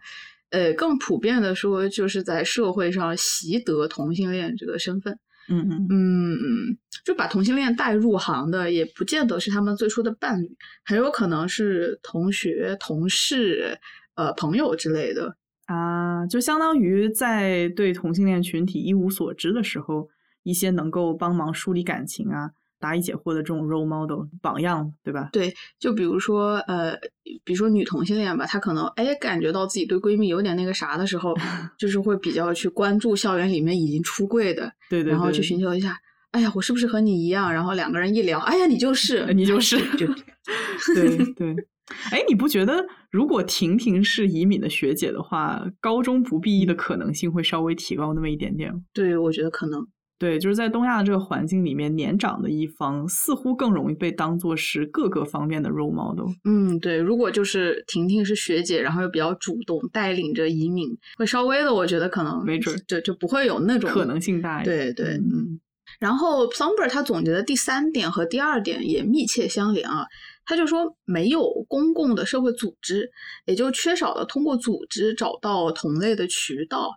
呃，更普遍的说，就是在社会上习得同性恋这个身份。嗯嗯嗯嗯，就把同性恋带入行的，也不见得是他们最初的伴侣，很有可能是同学、同事、呃朋友之类的。啊，就相当于在对同性恋群体一无所知的时候，一些能够帮忙梳理感情啊、答疑解惑的这种 role model 榜样，对吧？对，就比如说呃，比如说女同性恋吧，她可能哎感觉到自己对闺蜜有点那个啥的时候，就是会比较去关注校园里面已经出柜的，对对对，然后去寻求一下，哎呀，我是不是和你一样？然后两个人一聊，哎呀，你就是，你就是就对对。哎，你不觉得如果婷婷是移民的学姐的话，高中不毕业的可能性会稍微提高那么一点点吗？对，我觉得可能对，就是在东亚这个环境里面，年长的一方似乎更容易被当做是各个方面的 role model。嗯，对，如果就是婷婷是学姐，然后又比较主动带领着移民，会稍微的，我觉得可能没准儿就就不会有那种可能性大一点。对对，嗯嗯。然后 Plumber 他总结的第三点和第二点也密切相连啊，他就说没有公共的社会组织，也就缺少了通过组织找到同类的渠道。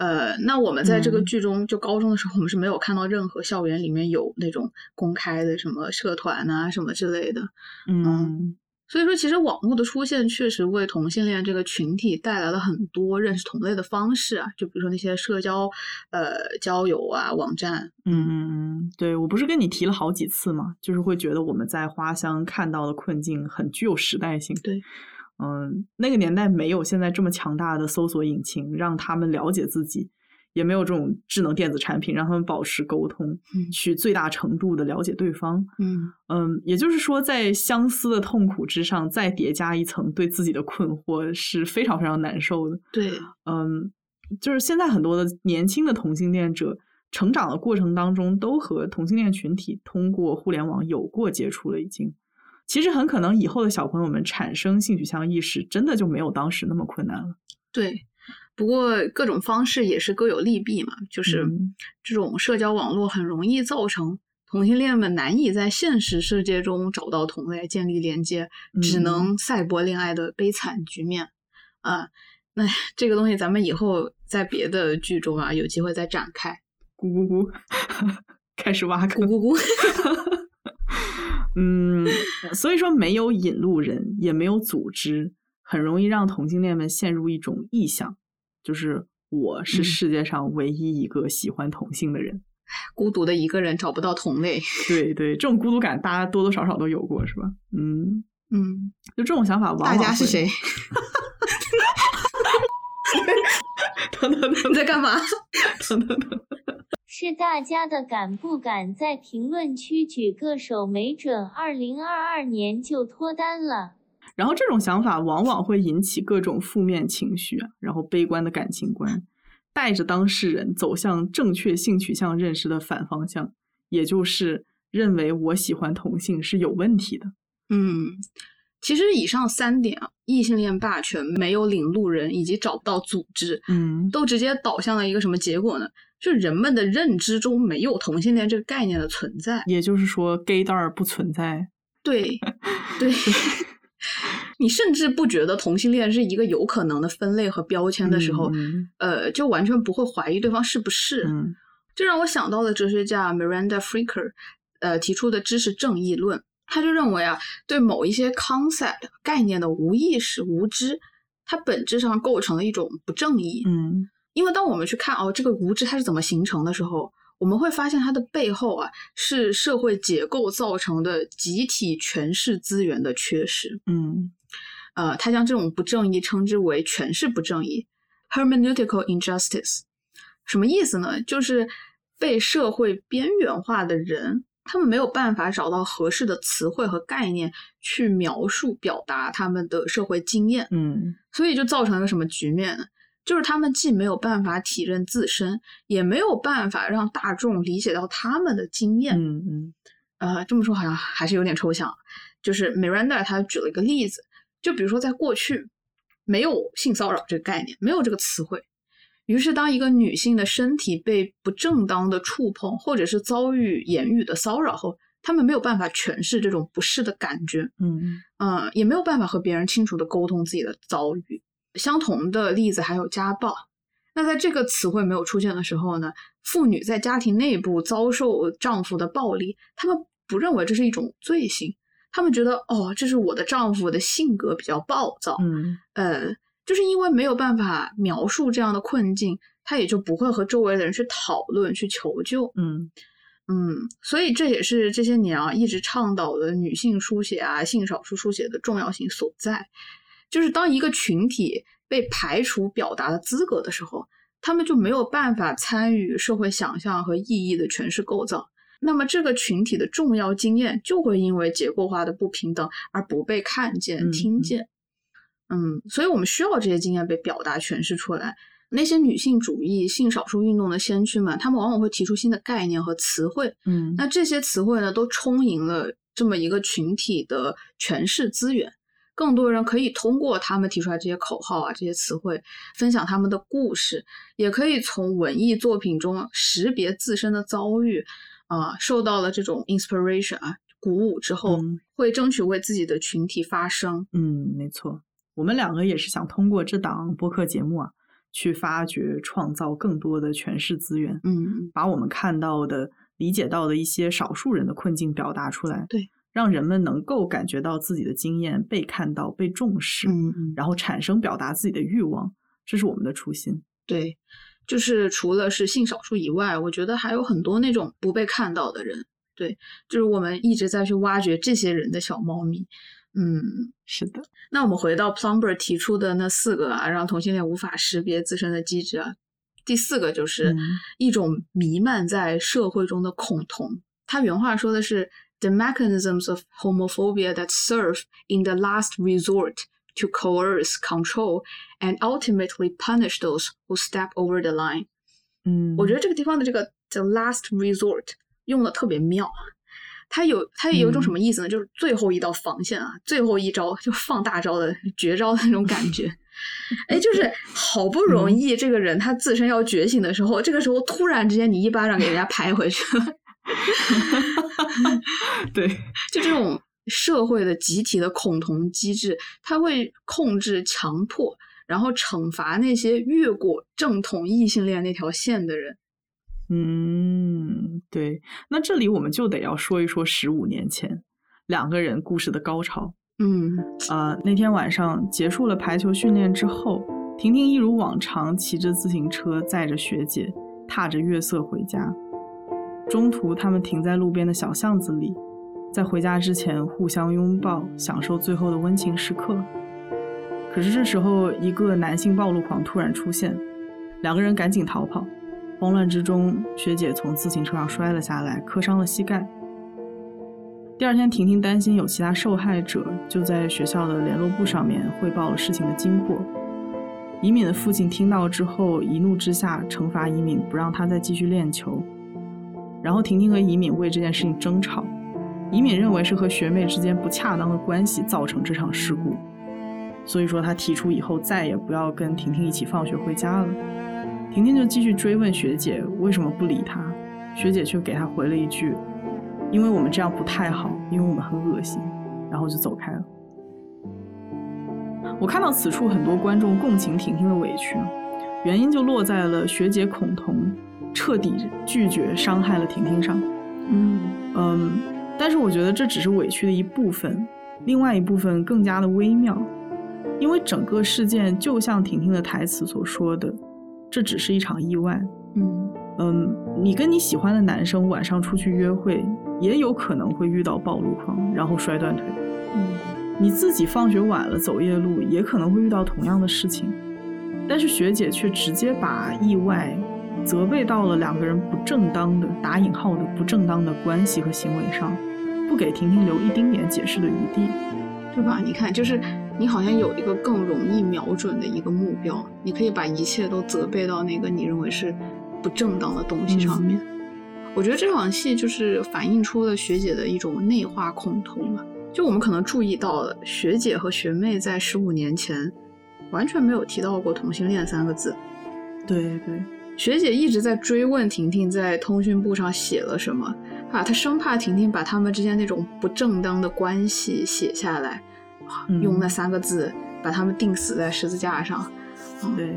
呃，那我们在这个嗯剧中，就高中的时候，我们是没有看到任何校园里面有那种公开的什么社团啊什么之类的。嗯所以说，其实网络的出现确实为同性恋这个群体带来了很多认识同类的方式啊，就比如说那些社交、呃交友啊网站，嗯嗯嗯，对我不是跟你提了好几次嘛，就是会觉得我们在花乡看到的困境很具有时代性。对，嗯，那个年代没有现在这么强大的搜索引擎，让他们了解自己，也没有这种智能电子产品让他们保持沟通，嗯去最大程度的了解对方。嗯嗯，也就是说，在相思的痛苦之上，再叠加一层对自己的困惑，是非常非常难受的。对，嗯，就是现在很多的年轻的同性恋者成长的过程当中，都和同性恋群体通过互联网有过接触了，已经。其实很可能以后的小朋友们产生性取向意识，真的就没有当时那么困难了。对。不过各种方式也是各有利弊嘛，就是嗯这种社交网络很容易造成同性恋们难以在现实世界中找到同类、建立连接，只嗯能赛博恋爱的悲惨局面。啊、那 这个东西咱们以后在别的剧中啊有机会再展开。咕咕咕，开始挖坑。咕咕咕，嗯，所以说没有引路人，也没有组织，很容易让同性恋们陷入一种臆想，就是我是嗯世界上唯一一个喜欢同性的人。孤独的一个人找不到同类。对对，这种孤独感大家多多少少都有过，是吧？嗯，嗯，就这种想法往往大家是会谁？？等等等你在干嘛？等等等，是大家的敢不敢在评论区举个手，没准二零二二年就脱单了。然后这种想法往往会引起各种负面情绪啊，然后悲观的感情观，带着当事人走向正确性取向认识的反方向，也就是认为我喜欢同性是有问题的。嗯，其实以上三点啊，异性恋霸权、没有领路人以及找不到组织，嗯都直接导向了一个什么结果呢？就人们的认知中没有同性恋这个概念的存在。也就是说，gay 蛋儿不存在。对，对，你甚至不觉得同性恋是一个有可能的分类和标签的时候，嗯呃，就完全不会怀疑对方是不是。嗯这让我想到了哲学家 Miranda Fricker，呃提出的知识正义论。他就认为啊，对某一些 concept 概念的无意识、无知，它本质上构成了一种不正义。嗯因为当我们去看哦，这个无知它是怎么形成的时候，我们会发现它的背后啊，是社会结构造成的集体权势资源的缺失。嗯呃，他将这种不正义称之为权势不正义 （hermeneutical injustice）。什么意思呢？就是被社会边缘化的人，他们没有办法找到合适的词汇和概念去描述、表达他们的社会经验，嗯所以就造成了什么局面呢？就是他们既没有办法体认自身，也没有办法让大众理解到他们的经验。嗯嗯呃，这么说好像还是有点抽象。就是 Miranda 他举了一个例子，就比如说在过去没有性骚扰这个概念，没有这个词汇，于是当一个女性的身体被不正当的触碰，或者是遭遇言语的骚扰后，她们没有办法诠释这种不适的感觉，嗯嗯、也没有办法和别人清楚的沟通自己的遭遇。相同的例子还有家暴，那在这个词汇没有出现的时候呢，妇女在家庭内部遭受丈夫的暴力，她们不认为这是一种罪行，她们觉得哦，这是我的丈夫的性格比较暴躁，嗯呃，就是因为没有办法描述这样的困境，他也就不会和周围的人去讨论、去求救。嗯嗯，所以这也是这些年啊一直倡导的女性书写啊、性少数书写的重要性所在。就是当一个群体被排除表达的资格的时候，他们就没有办法参与社会想象和意义的诠释构造。那么这个群体的重要经验就会因为结构化的不平等而不被看见、嗯听见。嗯，所以我们需要这些经验被表达、诠释出来。那些女性主义、性少数运动的先驱们，他们往往会提出新的概念和词汇。嗯那这些词汇呢，都充盈了这么一个群体的诠释资源。更多人可以通过他们提出来这些口号啊、这些词汇，分享他们的故事，也可以从文艺作品中识别自身的遭遇，啊、受到了这种 inspiration 啊鼓舞之后，嗯。会争取为自己的群体发声。嗯，没错，我们两个也是想通过这档播客节目啊，去发掘、创造更多的诠释资源，嗯把我们看到的、理解到的一些少数人的困境表达出来，对，让人们能够感觉到自己的经验被看到、被重视，嗯嗯，然后产生表达自己的欲望，这是我们的初心。对，就是除了是性少数以外，我觉得还有很多那种不被看到的人。对，就是我们一直在去挖掘这些人的小猫咪。嗯，是的，那我们回到 Plumber 提出的那四个啊，让同性恋无法识别自身的机制啊。第四个就是嗯一种弥漫在社会中的恐同。他原话说的是：“The mechanisms of homophobia that serve in the last resort to coerce, control, and ultimately punish those who step over the line。”嗯，我觉得这个地方的这个 “the last resort” 用的特别妙。它有它有一种什么意思呢？就是最后一道防线啊，最后一招就放大招的绝招的那种感觉。哎，就是好不容易这个人他自身要觉醒的时候，这个时候突然之间你一巴掌给人家拍回去了，对，就这种社会的集体的恐同机制，它会控制、强迫，然后惩罚那些越过正统异性恋那条线的人。嗯，对。那这里我们就得要说一说十五年前两个人故事的高潮。嗯啊、那天晚上结束了排球训练之后，婷婷一如往常骑着自行车载着学姐，踏着月色回家。中途，他们停在路边的小巷子里，在回家之前互相拥抱，享受最后的温情时刻。可是这时候，一个男性暴露狂突然出现，两个人赶紧逃跑。慌乱之中，学姐从自行车上摔了下来，磕伤了膝盖。第二天，婷婷担心有其他受害者，就在学校的联络簿上面汇报了事情的经过。怡敏的父亲听到之后，一怒之下惩罚怡敏，不让她再继续练球。然后，婷婷和怡敏为这件事情争吵。怡敏认为是和学妹之间不恰当的关系造成这场事故，所以说她提出以后再也不要跟婷婷一起放学回家了。婷婷就继续追问学姐为什么不理她，学姐却给她回了一句：“因为我们这样不太好，因为我们很恶心。”然后就走开了。我看到此处，很多观众共情婷婷的委屈，原因就落在了学姐恐同彻底拒绝伤害了婷婷上。嗯嗯，但是我觉得这只是委屈的一部分，另外一部分更加的微妙，因为整个事件就像婷婷的台词所说的，这只是一场意外。嗯嗯，你跟你喜欢的男生晚上出去约会，也有可能会遇到暴露狂，然后摔断腿。嗯你自己放学晚了走夜路，也可能会遇到同样的事情。但是学姐却直接把意外责备到了两个人不正当的（打引号的不正当的）关系和行为上，不给婷婷留一丁点解释的余地。对吧？你看，就是你好像有一个更容易瞄准的一个目标，你可以把一切都责备到那个你认为是不正当的东西上面。我觉得这场戏就是反映出了学姐的一种内化恐同了。就我们可能注意到了，学姐和学妹在十五年前完全没有提到过同性恋三个字。对对，学姐一直在追问婷婷在通讯簿上写了什么啊，她生怕婷婷把他们之间那种不正当的关系写下来，用那三个字把他们钉死在十字架上。嗯对，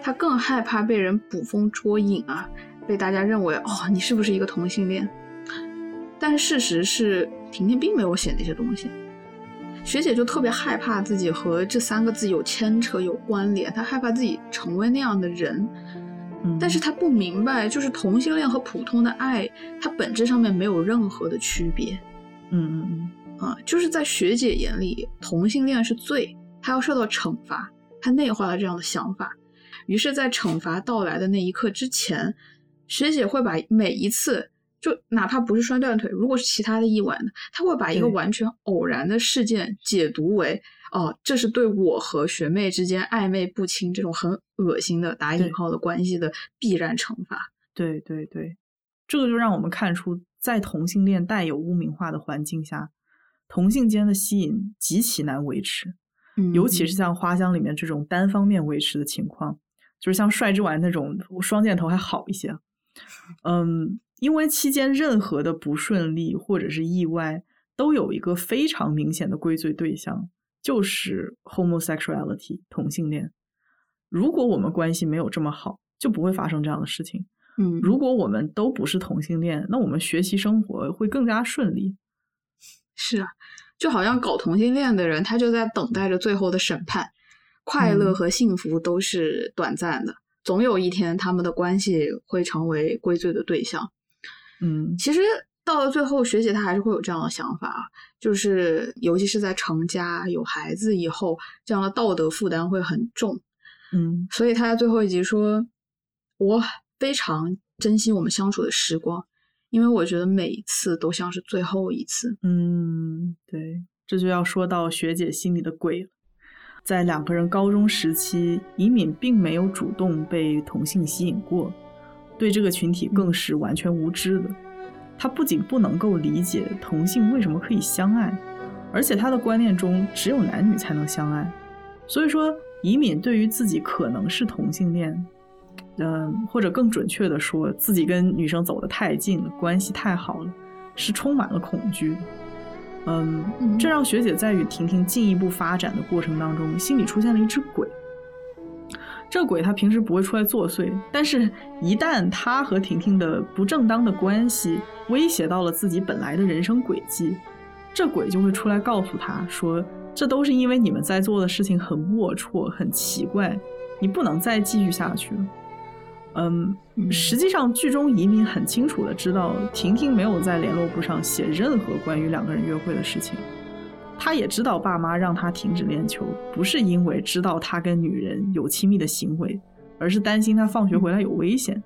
她更害怕被人捕风捉影啊，被大家认为哦，你是不是一个同性恋？但事实是，婷婷并没有写那些东西。学姐就特别害怕自己和这三个字有牵扯、有关联，她害怕自己成为那样的人。嗯但是他不明白，就是同性恋和普通的爱，它本质上面没有任何的区别嗯嗯嗯啊。就是在学姐眼里，同性恋是罪，他要受到惩罚，她内化了这样的想法。于是，在惩罚到来的那一刻之前，学姐会把每一次，就哪怕不是摔断腿，如果是其他的意外呢，她会把一个完全偶然的事件解读为，哦，这是对我和学妹之间暧昧不清这种很恶心的打引号的关系的必然惩罚。对对对，这个就让我们看出，在同性恋带有污名化的环境下，同性间的吸引极其难维持，嗯尤其是像花香里面这种单方面维持的情况，就是像帅之丸那种双箭头还好一些。嗯，因为期间任何的不顺利或者是意外，都有一个非常明显的归罪对象，就是 homosexuality 同性恋。如果我们关系没有这么好，就不会发生这样的事情。嗯，如果我们都不是同性恋，那我们学习生活会更加顺利。是啊，就好像搞同性恋的人，他就在等待着最后的审判。快乐嗯和幸福都是短暂的，总有一天他们的关系会成为归罪的对象。嗯其实到了最后，学姐她还是会有这样的想法啊，就是尤其是在成家有孩子以后，这样的道德负担会很重。嗯所以她在最后一集说：“我非常珍惜我们相处的时光，因为我觉得每一次都像是最后一次。嗯，对，这就要说到学姐心里的鬼了。在两个人高中时期，以敏并没有主动被同性吸引过，对这个群体更是完全无知的。她不仅不能够理解同性为什么可以相爱，而且他的观念中只有男女才能相爱。所以说，以敏对于自己可能是同性恋，嗯、或者更准确的说，自己跟女生走得太近了，关系太好了，是充满了恐惧嗯这让学姐在与婷婷进一步发展的过程当中，心里出现了一只鬼。这鬼他平时不会出来作祟，但是一旦他和婷婷的不正当的关系威胁到了自己本来的人生轨迹，这鬼就会出来告诉他说：“这都是因为你们在做的事情很龌龊、很奇怪，你不能再继续下去了。”嗯，实际上剧中移民很清楚的知道，婷婷没有在联络簿上写任何关于两个人约会的事情。他也知道爸妈让他停止练球，不是因为知道他跟女人有亲密的行为，而是担心他放学回来有危险。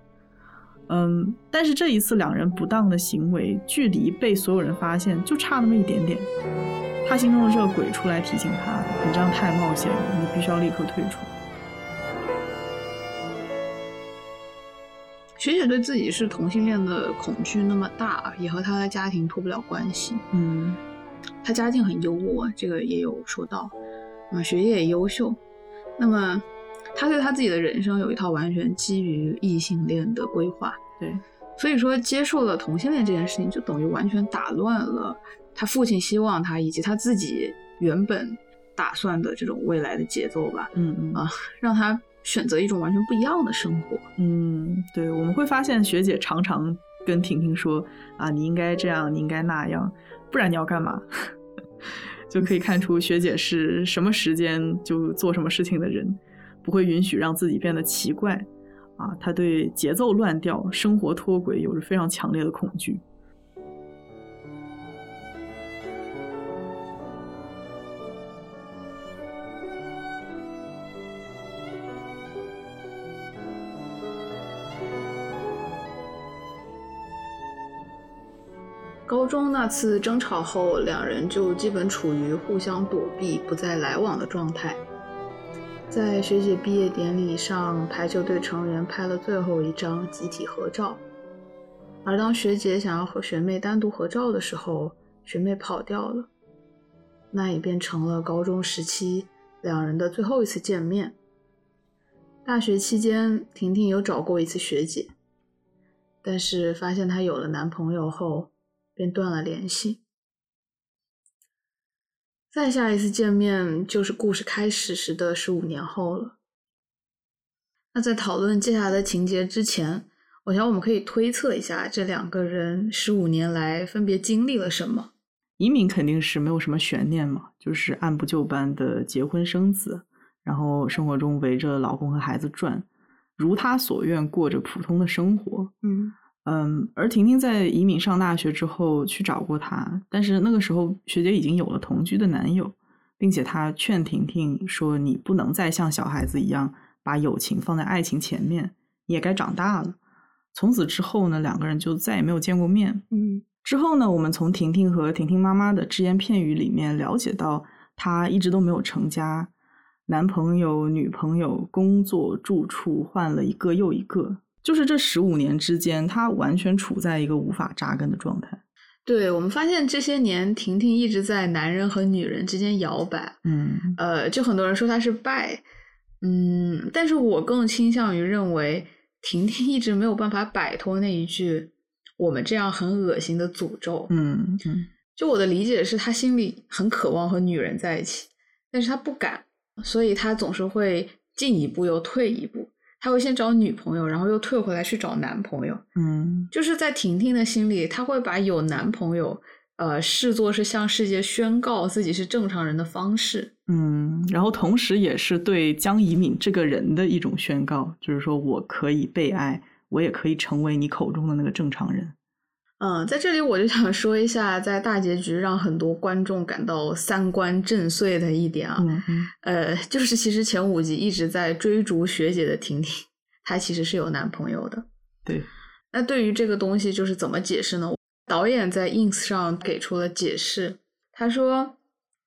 嗯，但是这一次两人不当的行为，距离被所有人发现就差那么一点点。他心中的这个鬼出来提醒他：“你这样太冒险了，你必须要立刻退出。学姐对自己是同性恋的恐惧那么大，也和她的家庭脱不了关系。”嗯她家境很优渥，这个也有说到，啊，学业也优秀。那么，他对他自己的人生有一套完全基于异性恋的规划。对，所以说，接受了同性恋这件事情，就等于完全打乱了他父亲希望他以及他自己原本打算的这种未来的节奏吧，嗯嗯啊，让他选择一种完全不一样的生活。嗯，对，我们会发现学姐常常跟婷婷说啊，你应该这样，你应该那样，不然你要干嘛？就可以看出学姐是什么时间就做什么事情的人，不会允许让自己变得奇怪啊。她对节奏乱掉、生活脱轨有着非常强烈的恐惧。高中那次争吵后，两人就基本处于互相躲避、不再来往的状态。在学姐毕业典礼上，排球队成员拍了最后一张集体合照。而当学姐想要和学妹单独合照的时候，学妹跑掉了。那也变成了高中时期两人的最后一次见面。大学期间，婷婷有找过一次学姐，但是发现她有了男朋友后，便断了联系。再下一次见面就是故事开始时的十五年后了。那在讨论接下来的情节之前，我想我们可以推测一下这两个人十五年来分别经历了什么。移民肯定是没有什么悬念嘛，就是按部就班的结婚生子，然后生活中围着老公和孩子转，如他所愿过着普通的生活。嗯嗯，而婷婷在移民上大学之后去找过他，但是那个时候学姐已经有了同居的男友，并且她劝婷婷说：“你不能再像小孩子一样把友情放在爱情前面，你也该长大了。”从此之后呢，两个人就再也没有见过面。嗯之后呢，我们从婷婷和婷婷妈妈的只言片语里面了解到，她一直都没有成家，男朋友、女朋友、工作、住处换了一个又一个，就是这十五年之间，他完全处在一个无法扎根的状态。对，我们发现这些年婷婷一直在男人和女人之间摇摆。嗯呃，就很多人说她是败，嗯，但是我更倾向于认为婷婷一直没有办法摆脱那一句“我们这样很恶心”的诅咒。嗯嗯就我的理解是，她心里很渴望和女人在一起，但是她不敢，所以她总是会进一步又退一步。她会先找女朋友，然后又退回来去找男朋友。嗯就是在婷婷的心里，她会把有男朋友，呃，视作是向世界宣告自己是正常人的方式。嗯，然后同时也是对江以敏这个人的一种宣告，就是说我可以被爱，我也可以成为你口中的那个正常人。嗯，在这里我就想说一下，在大结局让很多观众感到三观震碎的一点啊，呃，就是其实前五集一直在追逐学姐的婷婷，她其实是有男朋友的。对，那对于这个东西，就是怎么解释呢？导演在 ins 上给出了解释，他说：“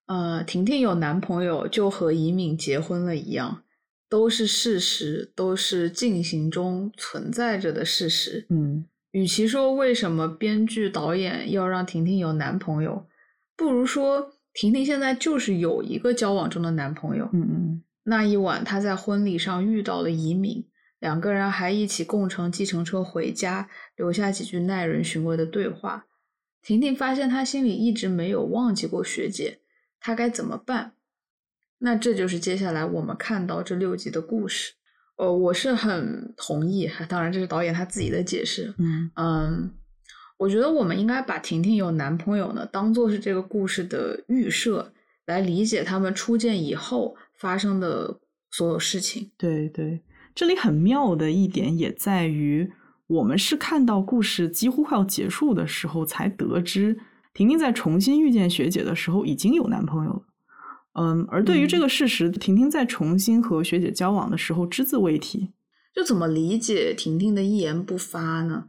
呃，婷婷有男朋友就和怡敏结婚了一样，都是事实，都是进行中存在着的事实。嗯与其说为什么编剧导演要让婷婷有男朋友，不如说婷婷现在就是有一个交往中的男朋友。嗯嗯那一晚，她在婚礼上遇到了移民，两个人还一起共乘计程车回家，留下几句耐人寻味的对话。婷婷发现她心里一直没有忘记过学姐，她该怎么办？那这就是接下来我们看到这六集的故事。呃，我是很同意，当然这是导演他自己的解释。嗯嗯，我觉得我们应该把婷婷有男朋友呢，当做是这个故事的预设，来理解他们初见以后发生的所有事情。对对，这里很妙的一点也在于，我们是看到故事几乎快要结束的时候才得知，婷婷在重新遇见学姐的时候已经有男朋友了。嗯，而对于这嗯个事实，婷婷在重新和学姐交往的时候只字未提。就怎么理解婷婷的一言不发呢？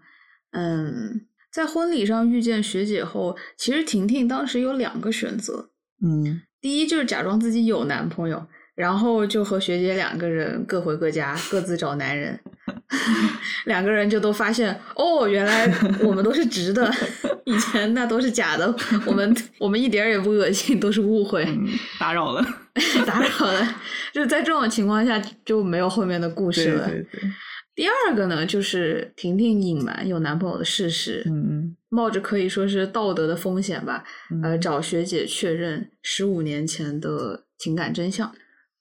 嗯，在婚礼上遇见学姐后，其实婷婷当时有两个选择，嗯第一就是假装自己有男朋友，然后就和学姐两个人各回各家，各自找男人。两个人就都发现，哦，原来我们都是直的，以前那都是假的，我们 我们一点儿也不恶心，都是误会，嗯，打扰了。打扰了。就是在这种情况下就没有后面的故事对了。对对，第二个呢，就是婷婷隐瞒有男朋友的事实，嗯冒着可以说是道德的风险吧，嗯呃，找学姐确认十五年前的情感真相。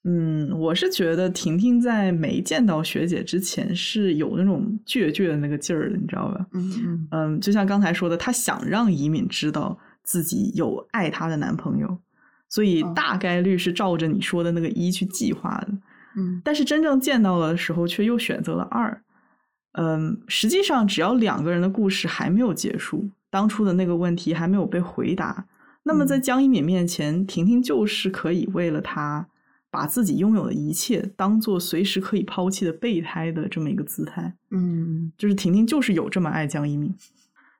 嗯，我是觉得婷婷在没见到学姐之前是有那种倔倔的那个劲儿的，你知道吧？嗯嗯嗯，就像刚才说的，她想让移敏知道自己有爱她的男朋友，所以哦大概率是照着你说的那个一去计划的。嗯但是真正见到了的时候，却又选择了二。嗯，实际上只要两个人的故事还没有结束，当初的那个问题还没有被回答，那么在嗯江一敏面前，婷婷就是可以为了他，把自己拥有的一切当做随时可以抛弃的备胎的这么一个姿态。嗯就是婷婷就是有这么爱江一敏。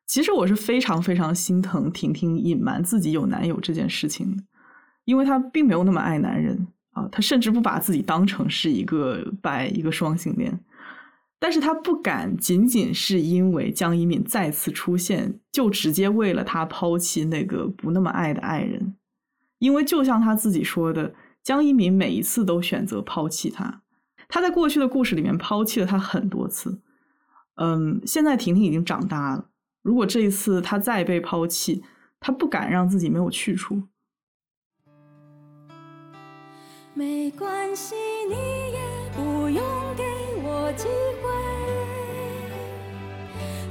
其实我是非常非常心疼婷婷隐瞒自己有男友这件事情的，因为她并没有那么爱男人啊，她甚至不把自己当成是一个拜一个双性恋。但是她不敢，仅仅是因为江一敏再次出现，就直接为了他抛弃那个不那么爱的爱人。因为就像他自己说的，江一民每一次都选择抛弃他。他在过去的故事里面抛弃了他很多次。嗯现在婷婷已经长大了。如果这一次他再被抛弃他不敢让自己没有去处。没关系你也不用给我机会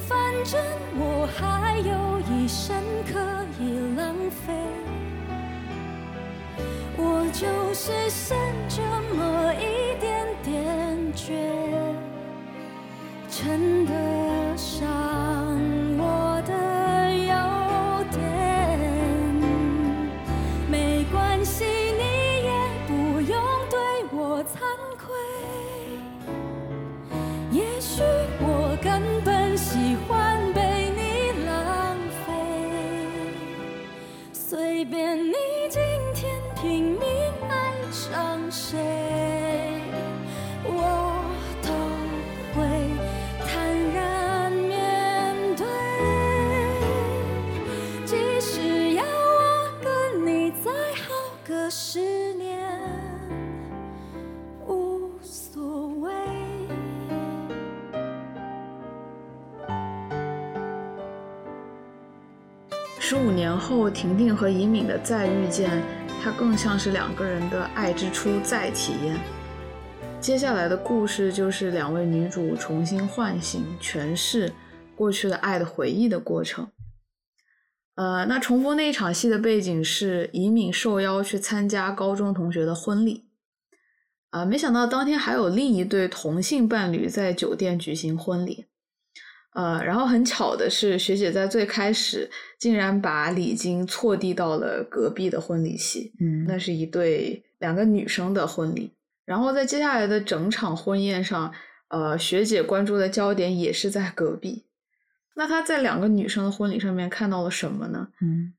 反正我还有一生可以浪费。就是剩这么一点点倔，称得上。后，婷婷和尹敏的再遇见，它更像是两个人的爱之初再体验。接下来的故事就是两位女主重新唤醒、诠释过去的爱的回忆的过程。呃，那重逢那一场戏的背景是尹敏受邀去参加高中同学的婚礼，啊、没想到当天还有另一对同性伴侣在酒店举行婚礼。呃，然后很巧的是，学姐在最开始竟然把礼金错递到了隔壁的婚礼席，嗯那是一对两个女生的婚礼。然后在接下来的整场婚宴上，呃，学姐关注的焦点也是在隔壁。那她在两个女生的婚礼上面看到了什么呢？嗯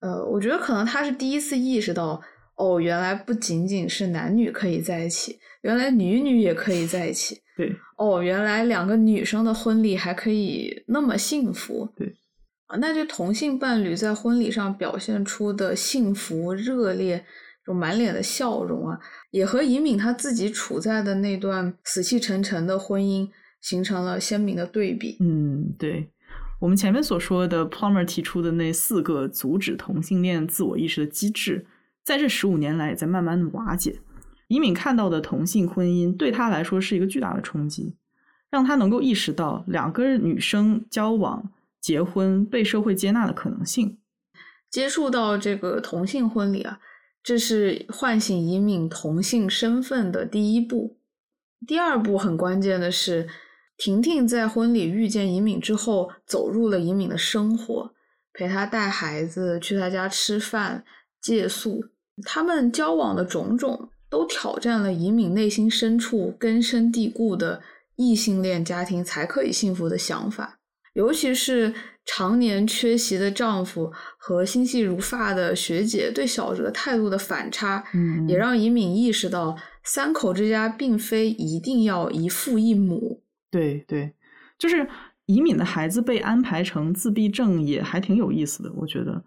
呃，我觉得可能她是第一次意识到，哦，原来不仅仅是男女可以在一起，原来女女也可以在一起。对，哦，原来两个女生的婚礼还可以那么幸福。对，啊，那对同性伴侣在婚礼上表现出的幸福、热烈，就满脸的笑容啊，也和尹敏她自己处在的那段死气沉沉的婚姻形成了鲜明的对比。嗯，对。我们前面所说的 Plummer 提出的那四个阻止同性恋自我意识的机制，在这十五年来也在慢慢的瓦解。尹敏看到的同性婚姻对他来说是一个巨大的冲击，让他能够意识到两个女生交往、结婚被社会接纳的可能性。接触到这个同性婚礼啊，这是唤醒尹敏同性身份的第一步。第二步很关键的是，婷婷在婚礼遇见尹敏之后，走入了尹敏的生活，陪她带孩子，去她家吃饭、借宿。他们交往的种种，都挑战了尹敏内心深处根深蒂固的异性恋家庭才可以幸福的想法。尤其是常年缺席的丈夫和心细如发的学姐对小哲态度的反差，嗯也让尹敏意识到三口之家并非一定要一父一母。对对，就是尹敏的孩子被安排成自闭症，也还挺有意思的，我觉得。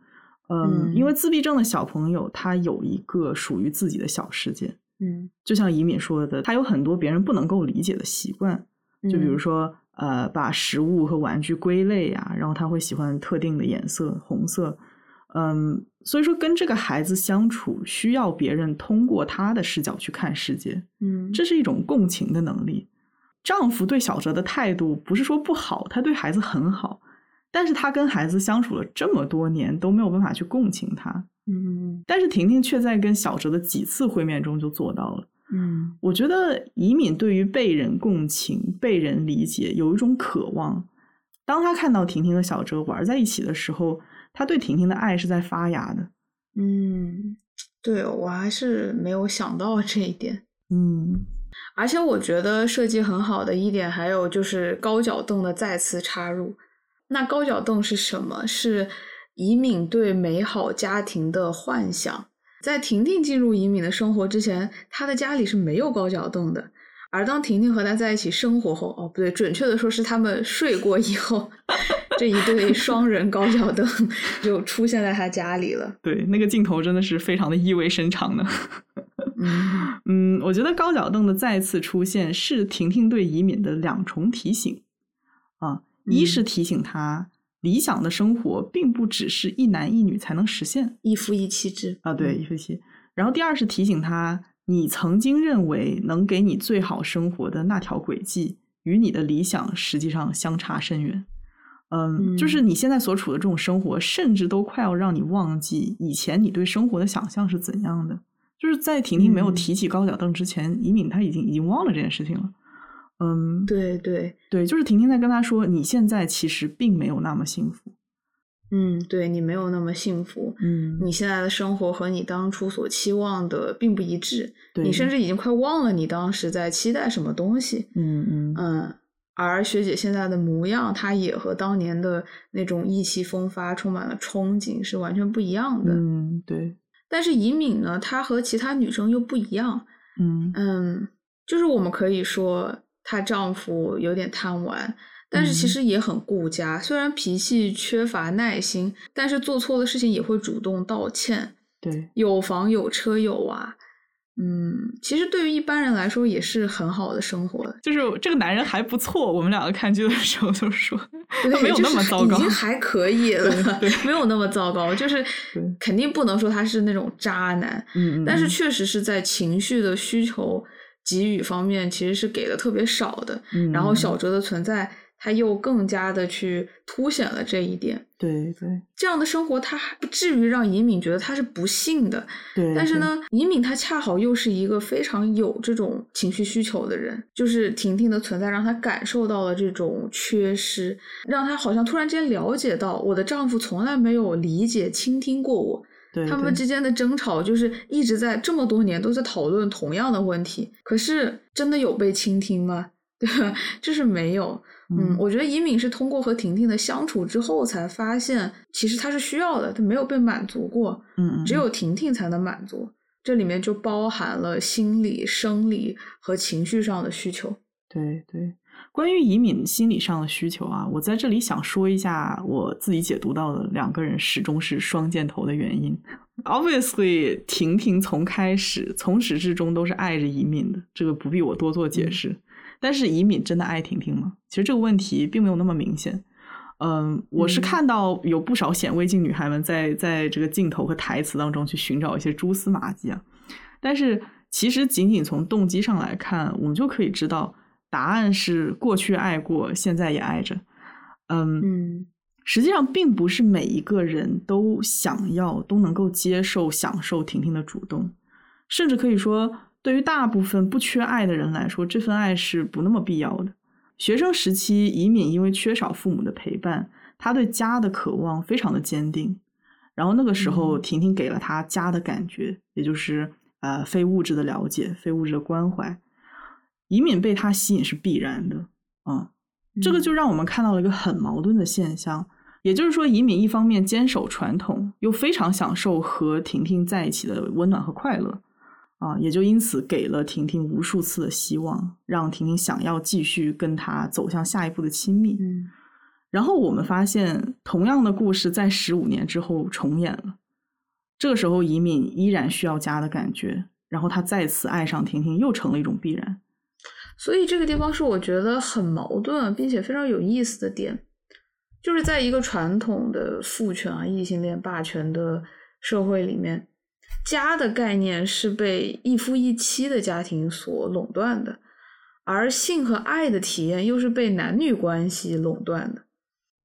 嗯，嗯因为自闭症的小朋友，他有一个属于自己的小世界。嗯就像以敏说的，他有很多别人不能够理解的习惯，就比如嗯说，呃，把食物和玩具归类呀、然后他会喜欢特定的颜色，红色。嗯，所以说跟这个孩子相处，需要别人通过他的视角去看世界，嗯这是一种共情的能力。丈夫对小哲的态度不是说不好，他对孩子很好，但是他跟孩子相处了这么多年都没有办法去共情他。嗯但是婷婷却在跟小哲的几次会面中就做到了。嗯我觉得以敏对于被人共情、被人理解有一种渴望。当他看到婷婷和小哲玩在一起的时候，他对婷婷的爱是在发芽的。嗯，对我还是没有想到这一点。嗯而且我觉得设计很好的一点，还有就是高脚凳的再次插入。那高脚凳是什么？是以敏对美好家庭的幻想。在婷婷进入以敏的生活之前，她的家里是没有高脚凳的。而当婷婷和他在一起生活后，哦，不对，准确的说是他们睡过以后，这一对双人高脚凳 就出现在他家里了。对，那个镜头真的是非常的意味深长的。嗯嗯，我觉得高脚凳的再次出现是婷婷对以敏的两重提醒啊，一是嗯提醒他理想的生活并不只是一男一女才能实现，一夫一妻制啊，对，一夫一妻。然后第二是提醒他，你曾经认为能给你最好生活的那条轨迹，与你的理想实际上相差甚远。嗯，嗯就是你现在所处的这种生活，甚至都快要让你忘记以前你对生活的想象是怎样的。就是在婷婷没有嗯提起高脚凳之前，以敏他已经已经忘了这件事情了。嗯，对对，对，就是婷婷在跟他说，你现在其实并没有那么幸福。嗯，对你没有那么幸福，嗯。你现在的生活和你当初所期望的并不一致，对你甚至已经快忘了你当时在期待什么东西。嗯嗯。嗯，而学姐现在的模样，她也和当年的那种意气风发、充满了憧憬是完全不一样的。嗯，对，但是尹敏呢，她和其他女生又不一样。嗯。嗯，就是我们可以说她丈夫有点贪玩，但是其嗯实也很顾家。虽然脾气缺乏耐心，但是做错的事情也会主动道歉。对，有房有车有娃，嗯，其实对于一般人来说也是很好的生活。就是这个男人还不错。我们两个看剧的时候都说，他没有那么糟糕已。经还可以了 对，没有那么糟糕。就是肯定不能说他是那种渣男，嗯，嗯但是嗯确实是在情绪的需求给予方面，其实是给的特别少的。嗯然后小哲的存在，他又更加的去凸显了这一点。对对这样的生活，他还不至于让尹敏觉得他是不幸的。对，对，但是呢，尹敏她恰好又是一个非常有这种情绪需求的人，就是婷婷的存在让她感受到了这种缺失，让她好像突然间了解到，我的丈夫从来没有理解、倾听过我。他们之间的争吵就是一直在这么多年都在讨论同样的问题，可是真的有被倾听吗？对吧？就是没有。嗯，嗯我觉得尹敏是通过和婷婷的相处之后，才发现其实她是需要的，她没有被满足过。嗯嗯，只有婷婷才能满足。这里面就包含了心理、生理和情绪上的需求。对对，关于移民心理上的需求啊，我在这里想说一下我自己解读到的两个人始终是双箭头的原因。Obviously，婷婷从开始从始至终都是爱着移民的，这个不必我多做解释。但是移民真的爱婷婷吗？其实这个问题并没有那么明显。嗯，我是嗯看到有不少显微镜女孩们在在这个镜头和台词当中去寻找一些蛛丝马迹啊，但是其实仅仅从动机上来看，我们就可以知道答案是过去爱过，现在也爱着。嗯，嗯实际上并不是每一个人都想要、都能够接受、享受婷婷的主动，甚至可以说，对于大部分不缺爱的人来说，这份爱是不那么必要的。学生时期，以敏因为缺少父母的陪伴，他对家的渴望非常的坚定。然后那个时候，嗯婷婷给了他家的感觉，也就是呃非物质的了解、非物质的关怀。以敏被他吸引是必然的，啊、这个就让我们看到了一个很矛盾的现象，也就是说，以敏一方面坚守传统，又非常享受和婷婷在一起的温暖和快乐，啊，也就因此给了婷婷无数次的希望，让婷婷想要继续跟他走向下一步的亲密。嗯然后我们发现，同样的故事在十五年之后重演了。这个时候，以敏依然需要家的感觉，然后他再次爱上婷婷，又成了一种必然。所以这个地方是我觉得很矛盾，并且非常有意思的点，就是在一个传统的父权啊、异性恋霸权的社会里面，家的概念是被一夫一妻的家庭所垄断的，而性和爱的体验又是被男女关系垄断的。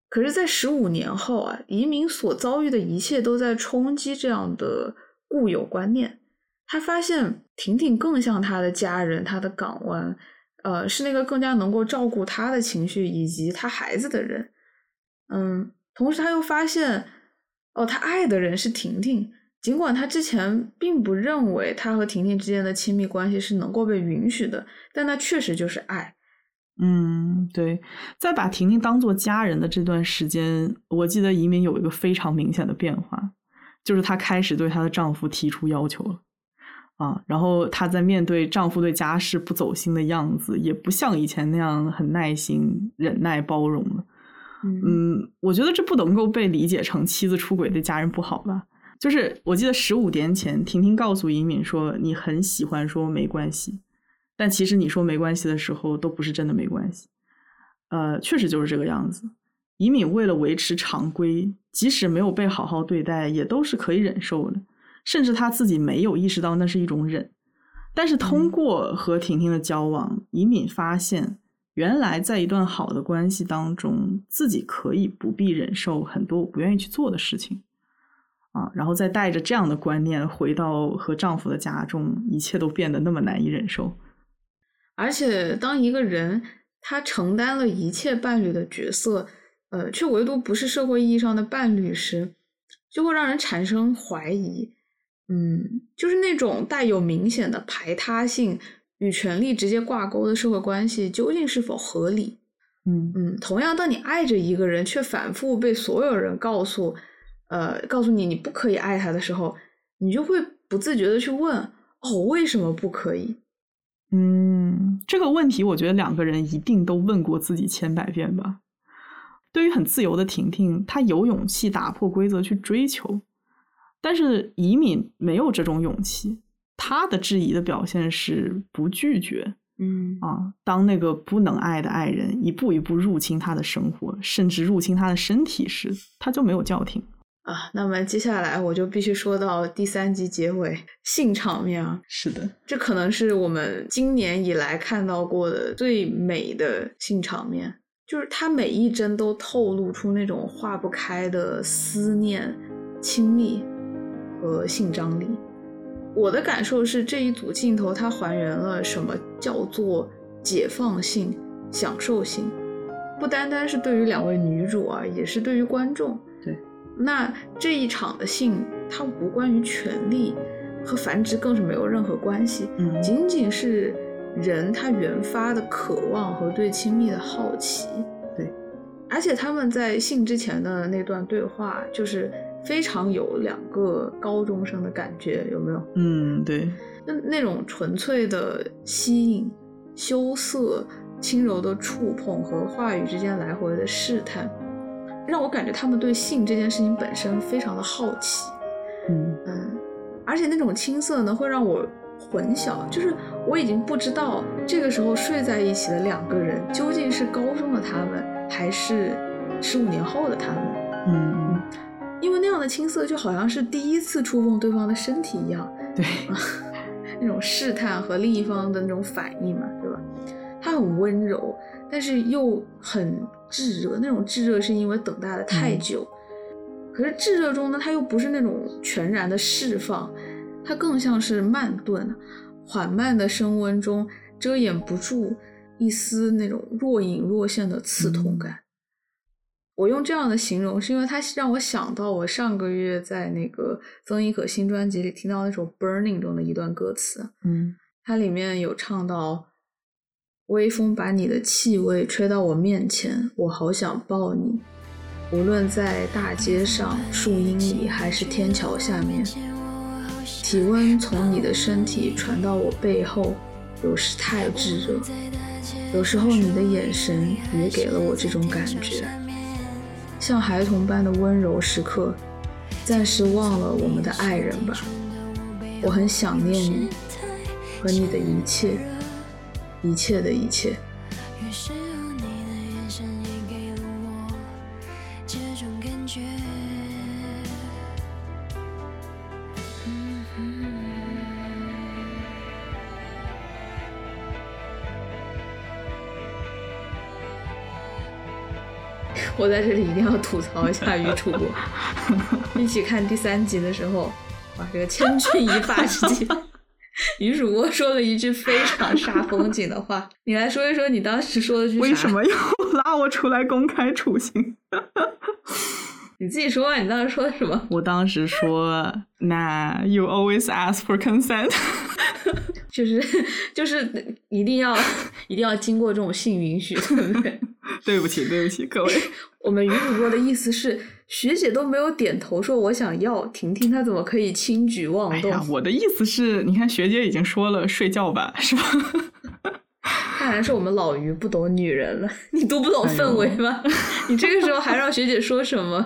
可是，在十五年后啊，移民所遭遇的一切都在冲击这样的固有观念。他发现婷婷更像他的家人，他的港湾，呃，是那个更加能够照顾他的情绪以及他孩子的人。嗯，同时他又发现，哦，他爱的人是婷婷，尽管他之前并不认为他和婷婷之间的亲密关系是能够被允许的，但那确实就是爱。嗯，对，在把婷婷当做家人的这段时间，我记得移民有一个非常明显的变化，就是她开始对她的丈夫提出要求了。啊，然后她在面对丈夫对家事不走心的样子，也不像以前那样很耐心、忍耐、包容了。嗯，我觉得这不能够被理解成妻子出轨对家人不好吧？就是我记得十五年前，婷婷告诉尹敏说：“你很喜欢说没关系，但其实你说没关系的时候，都不是真的没关系。”呃，确实就是这个样子。尹敏为了维持常规，即使没有被好好对待，也都是可以忍受的。甚至他自己没有意识到那是一种忍。但是通过和婷婷的交往，移敏发现原来在一段好的关系当中，自己可以不必忍受很多我不愿意去做的事情，啊，然后再带着这样的观念回到和丈夫的家中，一切都变得那么难以忍受。而且，当一个人他承担了一切伴侣的角色，呃，却唯独不是社会意义上的伴侣时，就会让人产生怀疑。嗯，就是那种带有明显的排他性。与权力直接挂钩的社会关系究竟是否合理？嗯嗯，同样，当你爱着一个人，却反复被所有人告诉，呃，告诉你你不可以爱他的时候，你就会不自觉的去问：哦，为什么不可以？嗯，这个问题，我觉得两个人一定都问过自己千百遍吧。对于很自由的婷婷，她有勇气打破规则去追求，但是移敏没有这种勇气。他的质疑的表现是不拒绝，嗯啊，当那个不能爱的爱人一步一步入侵他的生活，甚至入侵他的身体时，他就没有叫停啊。那么接下来我就必须说到第三集结尾性场面啊，是的，这可能是我们今年以来看到过的最美的性场面，就是他每一帧都透露出那种化不开的思念、亲密和性张力。我的感受是，这一组镜头它还原了什么叫做解放性、享受性，不单单是对于两位女主啊，也是对于观众。对，那这一场的性，它无关于权力和繁殖，更是没有任何关系，嗯，仅仅是人他原发的渴望和对亲密的好奇。对，而且他们在性之前的那段对话，就是。非常有两个高中生的感觉，有没有？嗯，对。那那种纯粹的吸引、羞涩、轻柔的触碰和话语之间来回的试探，让我感觉他们对性这件事情本身非常的好奇。嗯嗯，而且那种青涩呢，会让我混淆，就是我已经不知道这个时候睡在一起的两个人究竟是高中的他们，还是十五年后的他们。嗯。因为那样的青涩就好像是第一次触碰对方的身体一样，对，那种试探和另一方的那种反应嘛，对吧？他很温柔，但是又很炙热。那种炙热是因为等待的太久，可是炙热中呢，它又不是那种全然的释放，它更像是慢炖，缓慢的升温中遮掩不住一丝那种若隐若现的刺痛感。我用这样的形容，是因为它让我想到我上个月在那个曾轶可新专辑里听到那首《Burning》中的一段歌词。嗯，它里面有唱到：“微风把你的气味吹到我面前，我好想抱你。无论在大街上、树荫里，还是天桥下面，体温从你的身体传到我背后，有时太炙热，有时候你的眼神也给了我这种感觉。”像孩童般的温柔时刻，暂时忘了我们的爱人吧。我很想念你和你的一切，一切的一切。我在这里一定要吐槽一下女主播。一起看第三集的时候，哇，这个千钧一发之际，女主播说了一句非常煞风景的话。你来说一说，你当时说的句啥？为什么要拉我出来公开处刑？你自己说啊，你当时说的什么？我当时说，那 you always ask for consent，就是就是一定要一定要经过这种性允许，对不对？对不起，对不起，各位。我们于主播的意思是，学姐都没有点头说我想要，婷婷她怎么可以轻举妄动？哎呀，我的意思是，你看学姐已经说了睡觉吧，是吧？看来是我们老于不懂女人了，你读不懂氛围吗？你这个时候还让学姐说什么？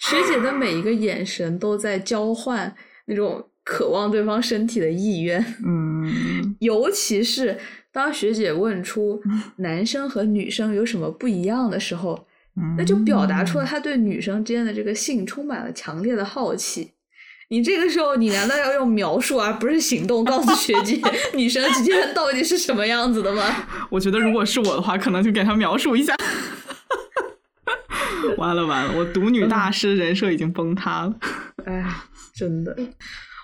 学姐的每一个眼神都在交换那种渴望对方身体的意愿，嗯，尤其是当学姐问出男生和女生有什么不一样的时候，那就表达出了他对女生之间的这个性充满了强烈的好奇。你这个时候，你难道要用描述而不是行动告诉学姐 女生之间到底是什么样子的吗？我觉得如果是我的话，可能就给他描述一下。完了完了，我独女大师人设已经崩塌了。哎，真的，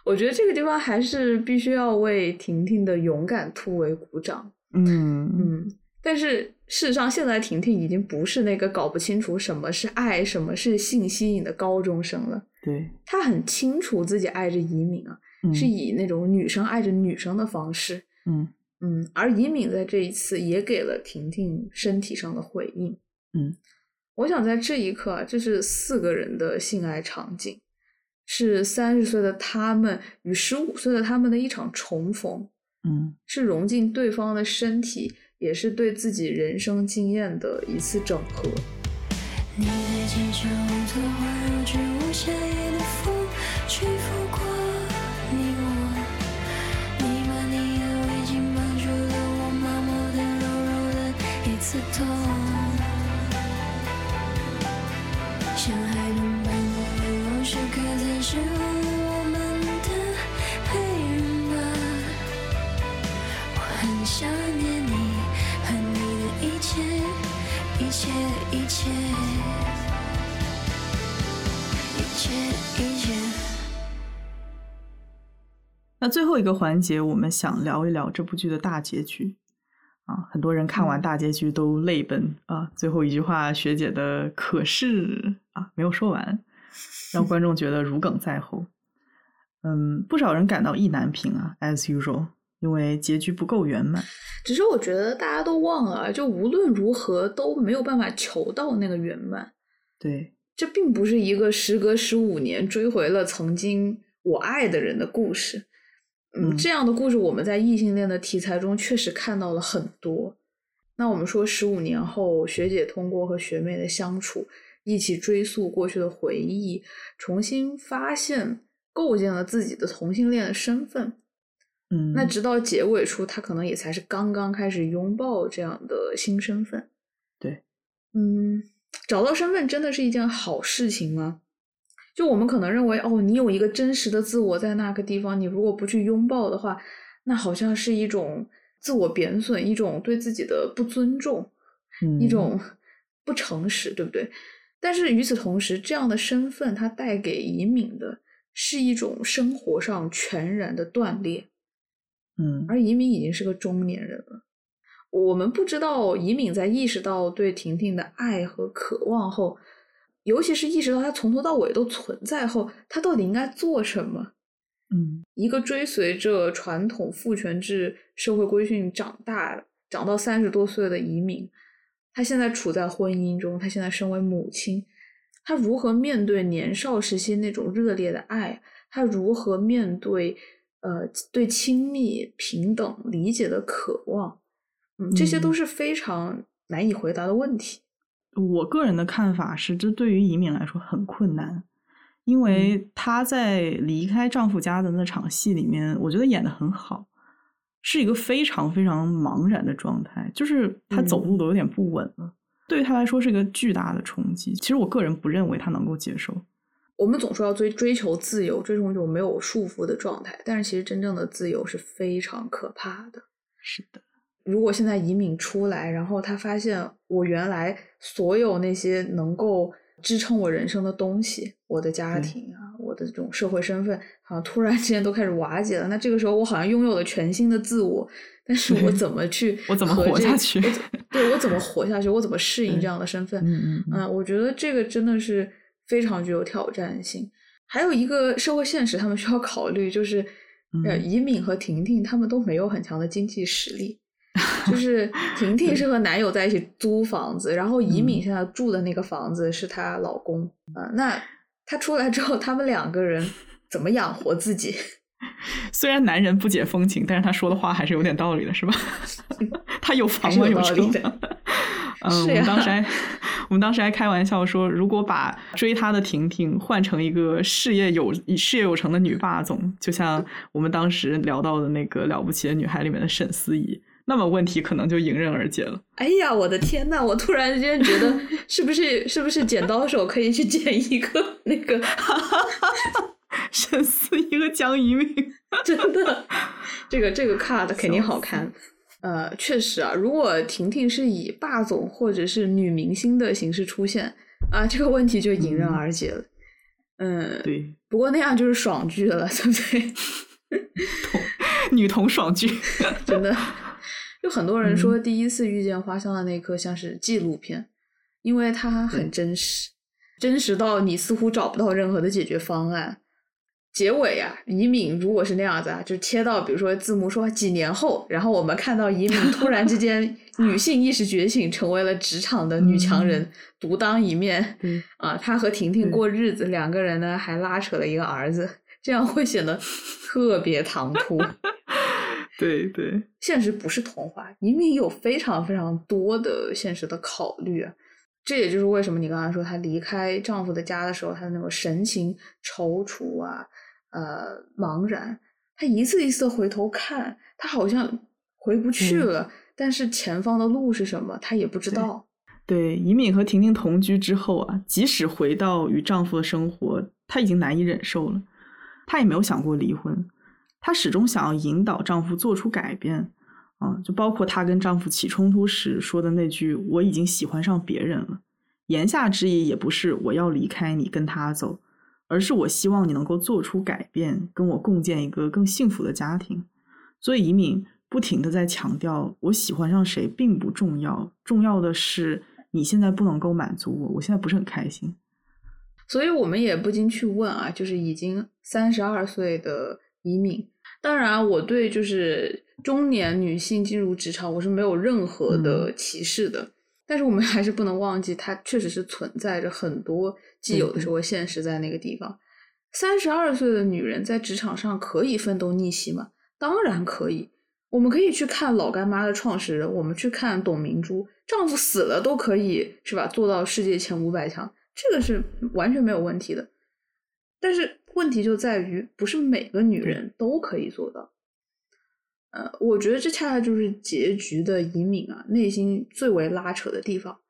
我觉得这个地方还是必须要为婷婷的勇敢突围鼓掌。嗯嗯，但是事实上，现在婷婷已经不是那个搞不清楚什么是爱、什么是性吸引的高中生了。对，她很清楚自己爱着移民啊，嗯是以那种女生爱着女生的方式。嗯嗯，而移民在这一次也给了婷婷身体上的回应。嗯，我想在这一刻啊，这是四个人的性爱场景，是三十岁的他们与十五岁的他们的一场重逢，嗯是融进对方的身体，也是对自己人生经验的一次整合。你在街上那最后一个环节，我们想聊一聊这部剧的大结局。啊，很多人看完大结局都泪奔啊！最后一句话，学姐的“可是”啊没有说完，让观众觉得如鲠在喉。嗯，不少人感到意难平啊，as usual，因为结局不够圆满。只是我觉得大家都忘了，就无论如何都没有办法求到那个圆满。对，这并不是一个时隔十五年追回了曾经我爱的人的故事。嗯，嗯这样的故事我们在异性恋的题材中确实看到了很多。那我们说，十五年后，学姐通过和学妹的相处，一起追溯过去的回忆，重新发现、构建了自己的同性恋的身份。嗯，那直到结尾处，他可能也才是刚刚开始拥抱这样的新身份。对，嗯，找到身份真的是一件好事情吗？就我们可能认为，哦，你有一个真实的自我在那个地方，你如果不去拥抱的话，那好像是一种自我贬损，一种对自己的不尊重，嗯一种 不诚实，对不对？但是与此同时，这样的身份它带给移民的是一种生活上全然的断裂。嗯而移民已经是个中年人了。我们不知道移民在意识到对婷婷的爱和渴望后，尤其是意识到他从头到尾都存在后，他到底应该做什么？嗯一个追随着传统父权制社会规训长大、长到三十多岁的移民，他现在处在婚姻中，他现在身为母亲，他如何面对年少时期那种热烈的爱？他如何面对呃对亲密、平等、理解的渴望？嗯，这些都嗯是非常难以回答的问题。我个人的看法是，这对于移民来说很困难，因为她在离开丈夫家的那场戏里面，我觉得演的很好，是一个非常非常茫然的状态，就是她走路都有点不稳了。对于她来说是一个巨大的冲击。其实我个人不认为她能够接受。我们总说要追追求自由，追求一种没有束缚的状态，但是其实真正的自由是非常可怕的。是的，如果现在移民出来，然后他发现我原来所有那些能够支撑我人生的东西，我的家庭啊，我的这种社会身份，好像突然之间都开始瓦解了。那这个时候，我好像拥有了全新的自我，但是我怎么去我怎么活下去对我怎么活下去？我怎么适应这样的身份？嗯嗯嗯嗯，我觉得这个真的是非常具有挑战性。还有一个社会现实，他们需要考虑，就是呃，嗯移敏和婷婷他们都没有很强的经济实力。就是婷婷是和男友在一起租房子，然后怡敏嗯现在住的那个房子是她老公啊、那她出来之后，他们两个人怎么养活自己？虽然男人不解风情，但是他说的话还是有点道理的，是吧？他有房吗？有道车吗？嗯，我们当时还我们当时还开玩笑说，如果把追他的婷婷换成一个事业有事业有成的女霸总，就像我们当时聊到的那个《了不起的女孩》里面的沈思怡，那么问题可能就迎刃而解了。哎呀，我的天呐！我突然之间觉得，是不是是不是剪刀手可以去剪一个那个 沈思怡和江一鸣，真的，这个这个 cut 肯定好看。呃，确实啊，如果婷婷是以霸总或者是女明星的形式出现啊，这个问题就迎刃而解了。嗯，对，不过那样就是爽剧了，对不对？女同爽剧，真的，有很多人说第一次遇见花香的那一刻像是纪录片，因为它很真实，真实到你似乎找不到任何的解决方案。结尾呀、移敏如果是那样子啊，就切到比如说字幕说几年后，然后我们看到移敏突然之间 女性意识觉醒，成为了职场的女强人，独当一面。对啊，她和婷婷过日子，两个人呢还拉扯了一个儿子，这样会显得特别唐突。对对，现实不是童话，移民有非常非常多的现实的考虑啊。这也就是为什么你刚才说她离开丈夫的家的时候，她的那种神情踌躇啊，呃，茫然。她一次一次回头看，她好像回不去嗯了，但是前方的路是什么，她也不知道。对，尹敏和婷婷同居之后啊，即使回到与丈夫的生活，她已经难以忍受了。她也没有想过离婚，她始终想要引导丈夫做出改变。啊，就包括她跟丈夫起冲突时说的那句“我已经喜欢上别人了”，言下之意也不是我要离开你跟他走，而是我希望你能够做出改变，跟我共建一个更幸福的家庭。所以，移民不停的在强调，我喜欢上谁并不重要，重要的是你现在不能够满足我，我现在不是很开心。所以我们也不禁去问啊，就是已经三十二岁的移民，当然我对就是中年女性进入职场我是没有任何的歧视的，但是我们 还是不能忘记，它确实是存在着很多既有的社会现实在那个地方。三十二岁的女人在职场上可以奋斗逆袭吗？当然可以。我们可以去看老干妈的创始人，我们去看董明珠，丈夫死了都可以是吧？做到世界前五百强，这个是完全没有问题的。但是问题就在于，不是每个女人都可以做到。呃，我觉得这恰恰就是结局的隐敏啊，内心最为拉扯的地方。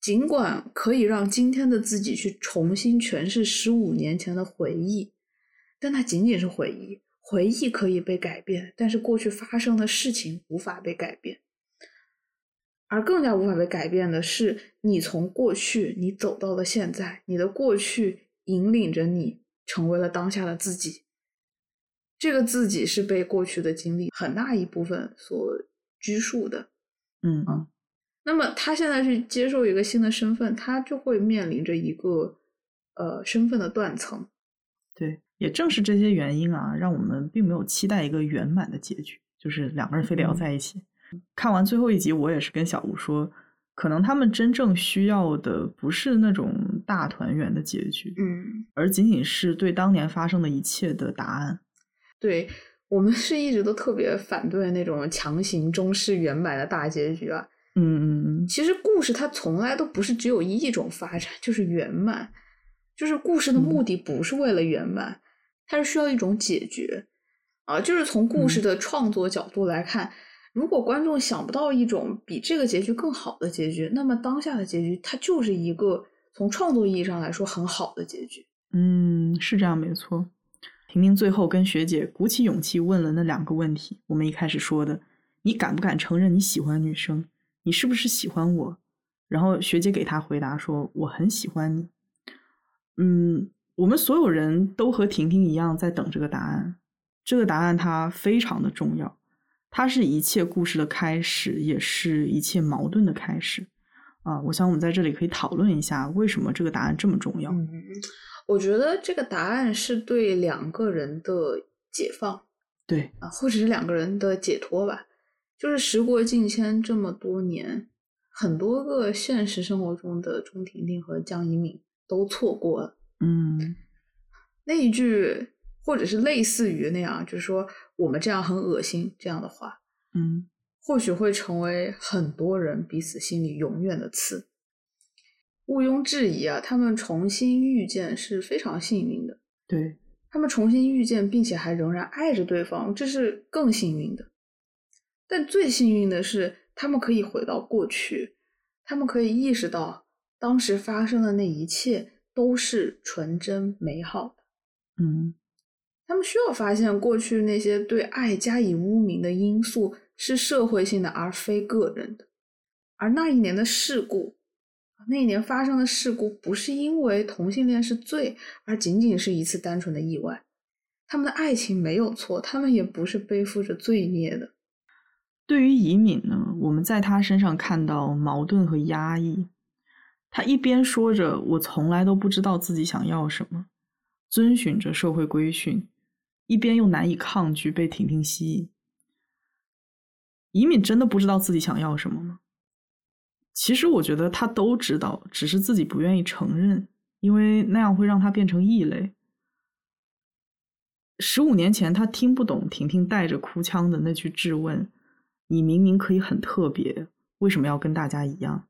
尽管可以让今天的自己去重新诠释十五年前的回忆，但它仅仅是回忆。回忆可以被改变，但是过去发生的事情无法被改变。而更加无法被改变的是，你从过去你走到了现在，你的过去引领着你成为了当下的自己。这个自己是被过去的经历很大一部分所拘束的。嗯啊，那么他现在去接受一个新的身份，他就会面临着一个呃身份的断层。对，也正是这些原因啊，让我们并没有期待一个圆满的结局，就是两个人非得要嗯在一起。看完最后一集，我也是跟小吴说，可能他们真正需要的不是那种大团圆的结局，嗯，而仅仅是对当年发生的一切的答案。对我们是一直都特别反对那种强行中式圆满的大结局啊。嗯嗯嗯，其实故事它从来都不是只有一种发展，就是圆满。就是故事的目的不是为了圆满，它是需要一种解决啊。就是从故事的创作角度来看，如果观众想不到一种比这个结局更好的结局，那么当下的结局它就是一个从创作意义上来说很好的结局。嗯，是这样，没错。婷婷最后跟学姐鼓起勇气问了那两个问题，我们一开始说的，你敢不敢承认你喜欢女生？你是不是喜欢我？然后学姐给她回答说，我很喜欢你。嗯，我们所有人都和婷婷一样在等这个答案，这个答案它非常的重要，它是一切故事的开始，也是一切矛盾的开始。啊，我想我们在这里可以讨论一下，为什么这个答案这么重要。嗯，我觉得这个答案是对两个人的解放对，啊，或者是两个人的解脱吧。就是时过境迁这么多年，很多个现实生活中的钟婷婷和江一敏都错过了嗯那一句，或者是类似于那样，就是说我们这样很恶心这样的话，嗯或许会成为很多人彼此心里永远的刺。毋庸置疑啊，他们重新遇见是非常幸运的。对，他们重新遇见，并且还仍然爱着对方，这是更幸运的。但最幸运的是，他们可以回到过去，他们可以意识到当时发生的那一切都是纯真美好的。嗯他们需要发现过去那些对爱加以污名的因素是社会性的，而非个人的。而那一年的事故，那一年发生的事故，不是因为同性恋是罪，而仅仅是一次单纯的意外。他们的爱情没有错，他们也不是背负着罪孽的。对于移敏呢，我们在他身上看到矛盾和压抑。他一边说着“我从来都不知道自己想要什么”，遵循着社会规训，一边又难以抗拒被婷婷吸引。移敏真的不知道自己想要什么吗？其实我觉得他都知道，只是自己不愿意承认，因为那样会让他变成异类。十五年前，他听不懂婷婷带着哭腔的那句质问：“你明明可以很特别，为什么要跟大家一样？”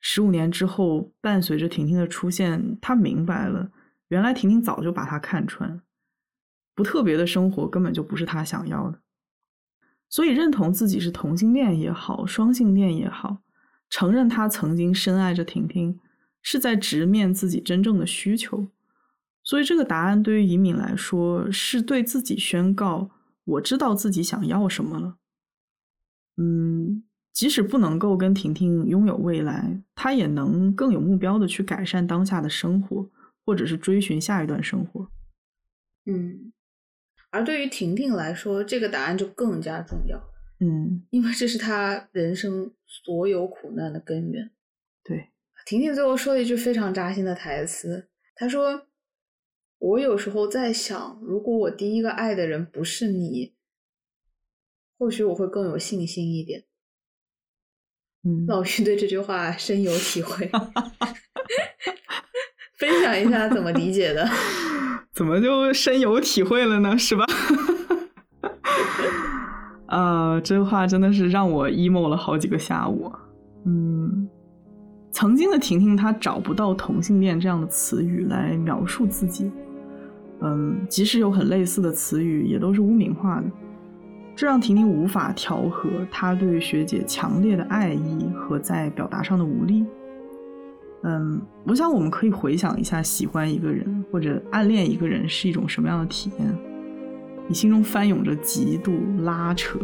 十五年之后，伴随着婷婷的出现，他明白了，原来婷婷早就把他看穿，不特别的生活根本就不是他想要的。所以，认同自己是同性恋也好，双性恋也好，承认他曾经深爱着婷婷，是在直面自己真正的需求。所以，这个答案对于移敏来说，是对自己宣告：我知道自己想要什么了。嗯。即使不能够跟婷婷拥有未来，他也能更有目标的去改善当下的生活，或者是追寻下一段生活。嗯，而对于婷婷来说，这个答案就更加重要。嗯，因为这是她人生所有苦难的根源。对，婷婷最后说了一句非常扎心的台词，她说：“我有时候在想，如果我第一个爱的人不是你，或许我会更有信心一点。”嗯，老徐对这句话深有体会，分享一下怎么理解的？怎么就深有体会了呢？是吧？啊，这话真的是让我 emo 了好几个下午。嗯，曾经的婷婷她找不到同性恋这样的词语来描述自己，嗯，即使有很类似的词语，也都是污名化的。这让婷婷无法调和她对学姐强烈的爱意和在表达上的无力。嗯，我想我们可以回想一下，喜欢一个人或者暗恋一个人是一种什么样的体验？你心中翻涌着嫉妒、拉扯、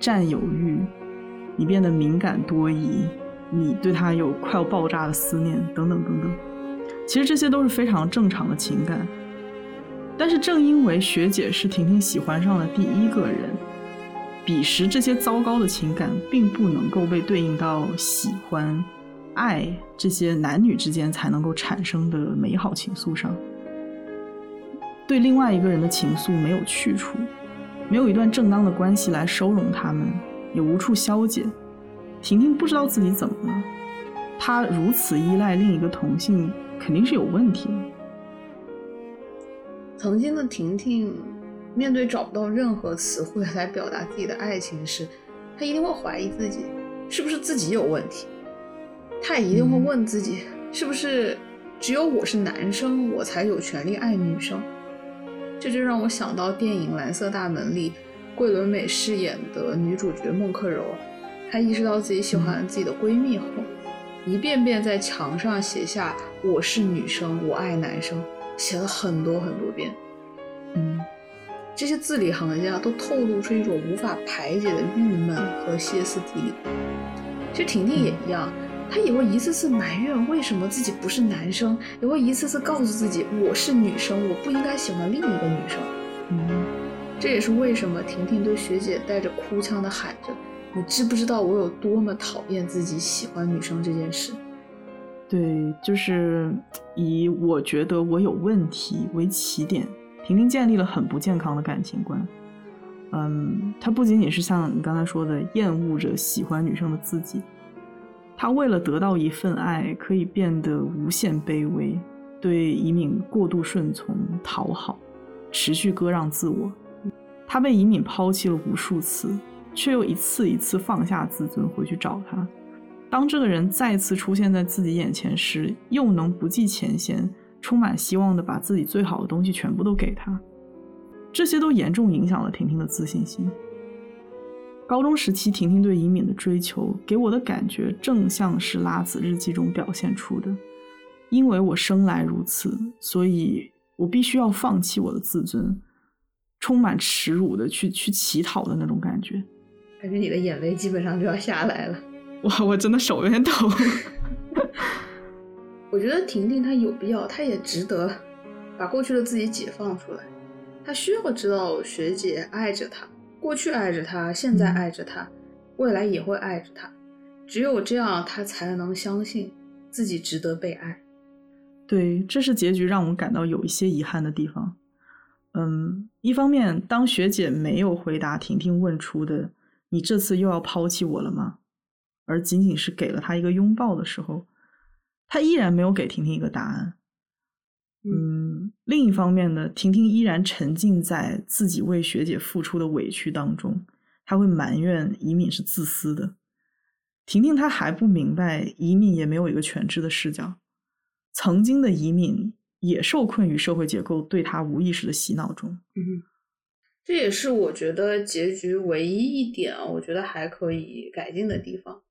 占有欲，你变得敏感多疑，你对他有快要爆炸的思念，等等等等。其实这些都是非常正常的情感。但是正因为学姐是婷婷喜欢上的第一个人。彼时，这些糟糕的情感并不能够被对应到喜欢、爱这些男女之间才能够产生的美好情愫上。对另外一个人的情愫没有去处，没有一段正当的关系来收容他们，也无处消解。婷婷不知道自己怎么了，她如此依赖另一个同性，肯定是有问题。曾经的婷婷。面对找不到任何词汇来表达自己的爱情时，她一定会怀疑自己是不是自己有问题。他也一定会问自己，是不是只有我是男生，我才有权利爱女生？这就让我想到电影《蓝色大门》里桂纶镁饰演的女主角孟克柔，她意识到自己喜欢自己的闺蜜后，一遍遍在墙上写下“我是女生，我爱男生”，写了很多很多遍。嗯。这些字里行间都透露出一种无法排解的郁闷和歇斯底里。其实婷婷也一样，她也会一次次埋怨为什么自己不是男生，也会一次次告诉自己我是女生，我不应该喜欢另一个女生。嗯，这也是为什么婷婷对学姐带着哭腔的喊着：“你知不知道我有多么讨厌自己喜欢女生这件事？”对，就是以我觉得我有问题为起点。婷婷建立了很不健康的感情观，嗯，她不仅仅是像你刚才说的厌恶着喜欢女生的自己，他为了得到一份爱，可以变得无限卑微，对移敏过度顺从、讨好，持续割让自我。他被移敏抛弃了无数次，却又一次一次放下自尊回去找他。当这个人再次出现在自己眼前时，又能不计前嫌。充满希望的把自己最好的东西全部都给他，这些都严重影响了婷婷的自信心。高中时期，婷婷对移敏的追求给我的感觉正像是拉子日记中表现出的：因为我生来如此，所以我必须要放弃我的自尊，充满耻辱的去去乞讨的那种感觉。感觉你的眼泪基本上就要下来了。哇，我真的手有点抖。我觉得婷婷她有必要，她也值得把过去的自己解放出来。她需要知道学姐爱着她，过去爱着他，现在爱着他，未来也会爱着他。只有这样，他才能相信自己值得被爱。对，这是结局让我感到有一些遗憾的地方。嗯，一方面，当学姐没有回答婷婷问出的“你这次又要抛弃我了吗”，而仅仅是给了她一个拥抱的时候。她依然没有给婷婷一个答案。嗯，另一方面呢，婷婷依然沉浸在自己为学姐付出的委屈当中，她会埋怨移敏是自私的。婷婷她还不明白，移敏也没有一个全知的视角。曾经的移敏也受困于社会结构对她无意识的洗脑中。嗯，这也是我觉得结局唯一一点，我觉得还可以改进的地方。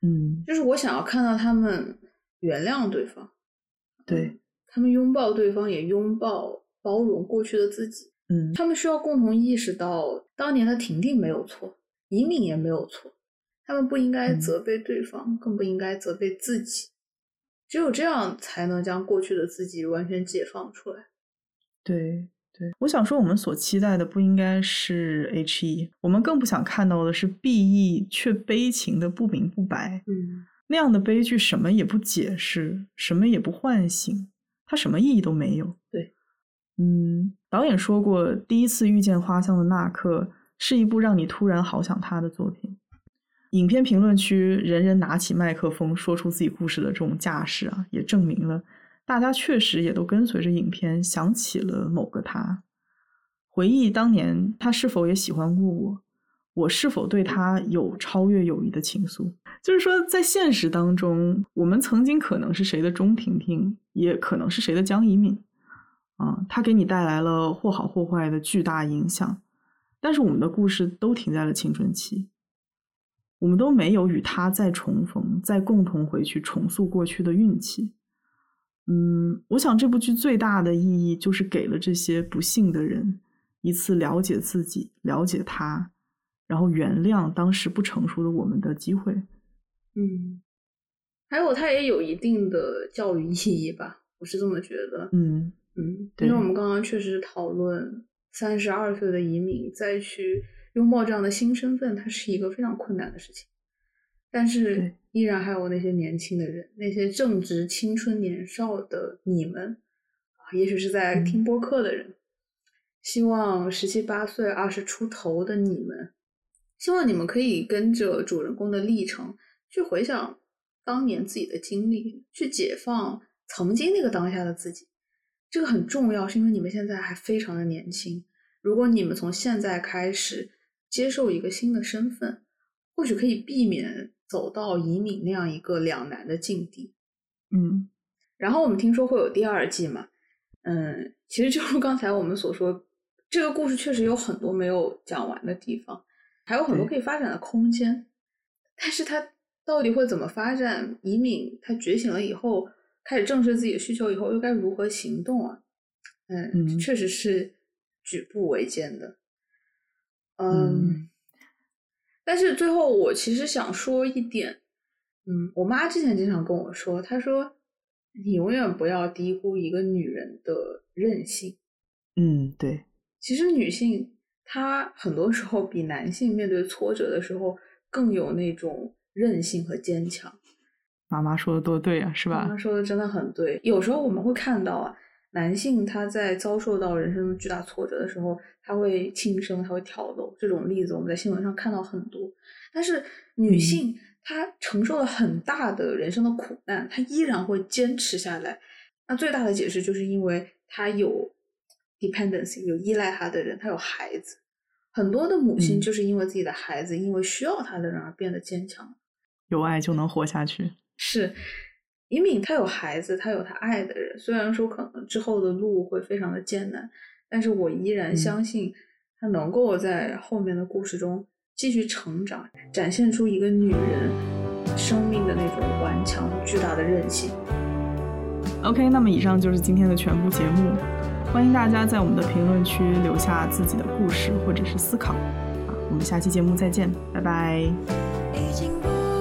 嗯，就是我想要看到他们。原谅对方，对他们拥抱对方，也拥抱包容过去的自己。嗯，他们需要共同意识到，当年的婷婷没有错，移敏也没有错。他们不应该责备对方，更不应该责备自己。只有这样，才能将过去的自己完全解放出来。对对，我想说，我们所期待的不应该是 H E，我们更不想看到的是 B E 却悲情的不明不白。嗯。那样的悲剧什么也不解释，什么也不唤醒，它什么意义都没有。对，嗯，导演说过，第一次遇见花香的那刻是一部让你突然好想他的作品。影片评论区人人拿起麦克风说出自己故事的这种架势啊，也证明了大家确实也都跟随着影片想起了某个他，回忆当年他是否也喜欢过我。我是否对他有超越友谊的情愫？就是说，在现实当中，我们曾经可能是谁的钟婷婷，也可能是谁的江一敏，啊，他给你带来了或好或坏的巨大影响。但是我们的故事都停在了青春期，我们都没有与他再重逢，再共同回去重塑过去的运气。嗯，我想这部剧最大的意义就是给了这些不幸的人一次了解自己、了解他。然后原谅当时不成熟的我们的机会，嗯，还有它也有一定的教育意义吧，我是这么觉得，嗯嗯，因为我们。刚刚确实讨论三十二岁的移民再去拥抱这样的新身份，它是一个非常困难的事情，但是依然还有那些年轻的人，那些正值青春年少的你们啊，也许是在听播客的人，希望十七八岁、二十出头的你们。希望你们可以跟着主人公的历程去回想当年自己的经历，去解放曾经那个当下的自己。这个很重要，是因为你们现在还非常的年轻。如果你们从现在开始接受一个新的身份，或许可以避免走到移民那样一个两难的境地。嗯，然后我们听说会有第二季嘛？嗯，其实就如刚才我们所说，这个故事确实有很多没有讲完的地方。还有很多可以发展的空间，但是他到底会怎么发展？移民他觉醒了以后，开始正视自己的需求以后，又该如何行动啊？嗯，确实是举步维艰的。嗯，但是最后我其实想说一点，嗯，我妈之前经常跟我说，她说你永远不要低估一个女人的韧性。嗯，对，其实女性。她很多时候比男性面对挫折的时候更有那种韧性和坚强。妈妈说的多对啊，是吧？妈妈说的真的很对。有时候我们会看到啊，男性他在遭受到人生巨大挫折的时候，他会轻生，他会跳楼，这种例子我们在新闻上看到很多。但是女性她承受了很大的人生的苦难，她依然会坚持下来。那最大的解释就是因为她有。dependency 有依赖她的人，她有孩子，很多的母亲就是因为自己的孩子，因为需要她的人而变得坚强。有爱就能活下去。是，李敏她有孩子，她有她爱的人，虽然说可能之后的路会非常的艰难，但是我依然相信她能够在后面的故事中继续成长，展现出一个女人生命的那种顽强、巨大的韧性。OK，那么以上就是今天的全部节目。欢迎大家在我们的评论区留下自己的故事或者是思考。啊，我们下期节目再见，拜拜。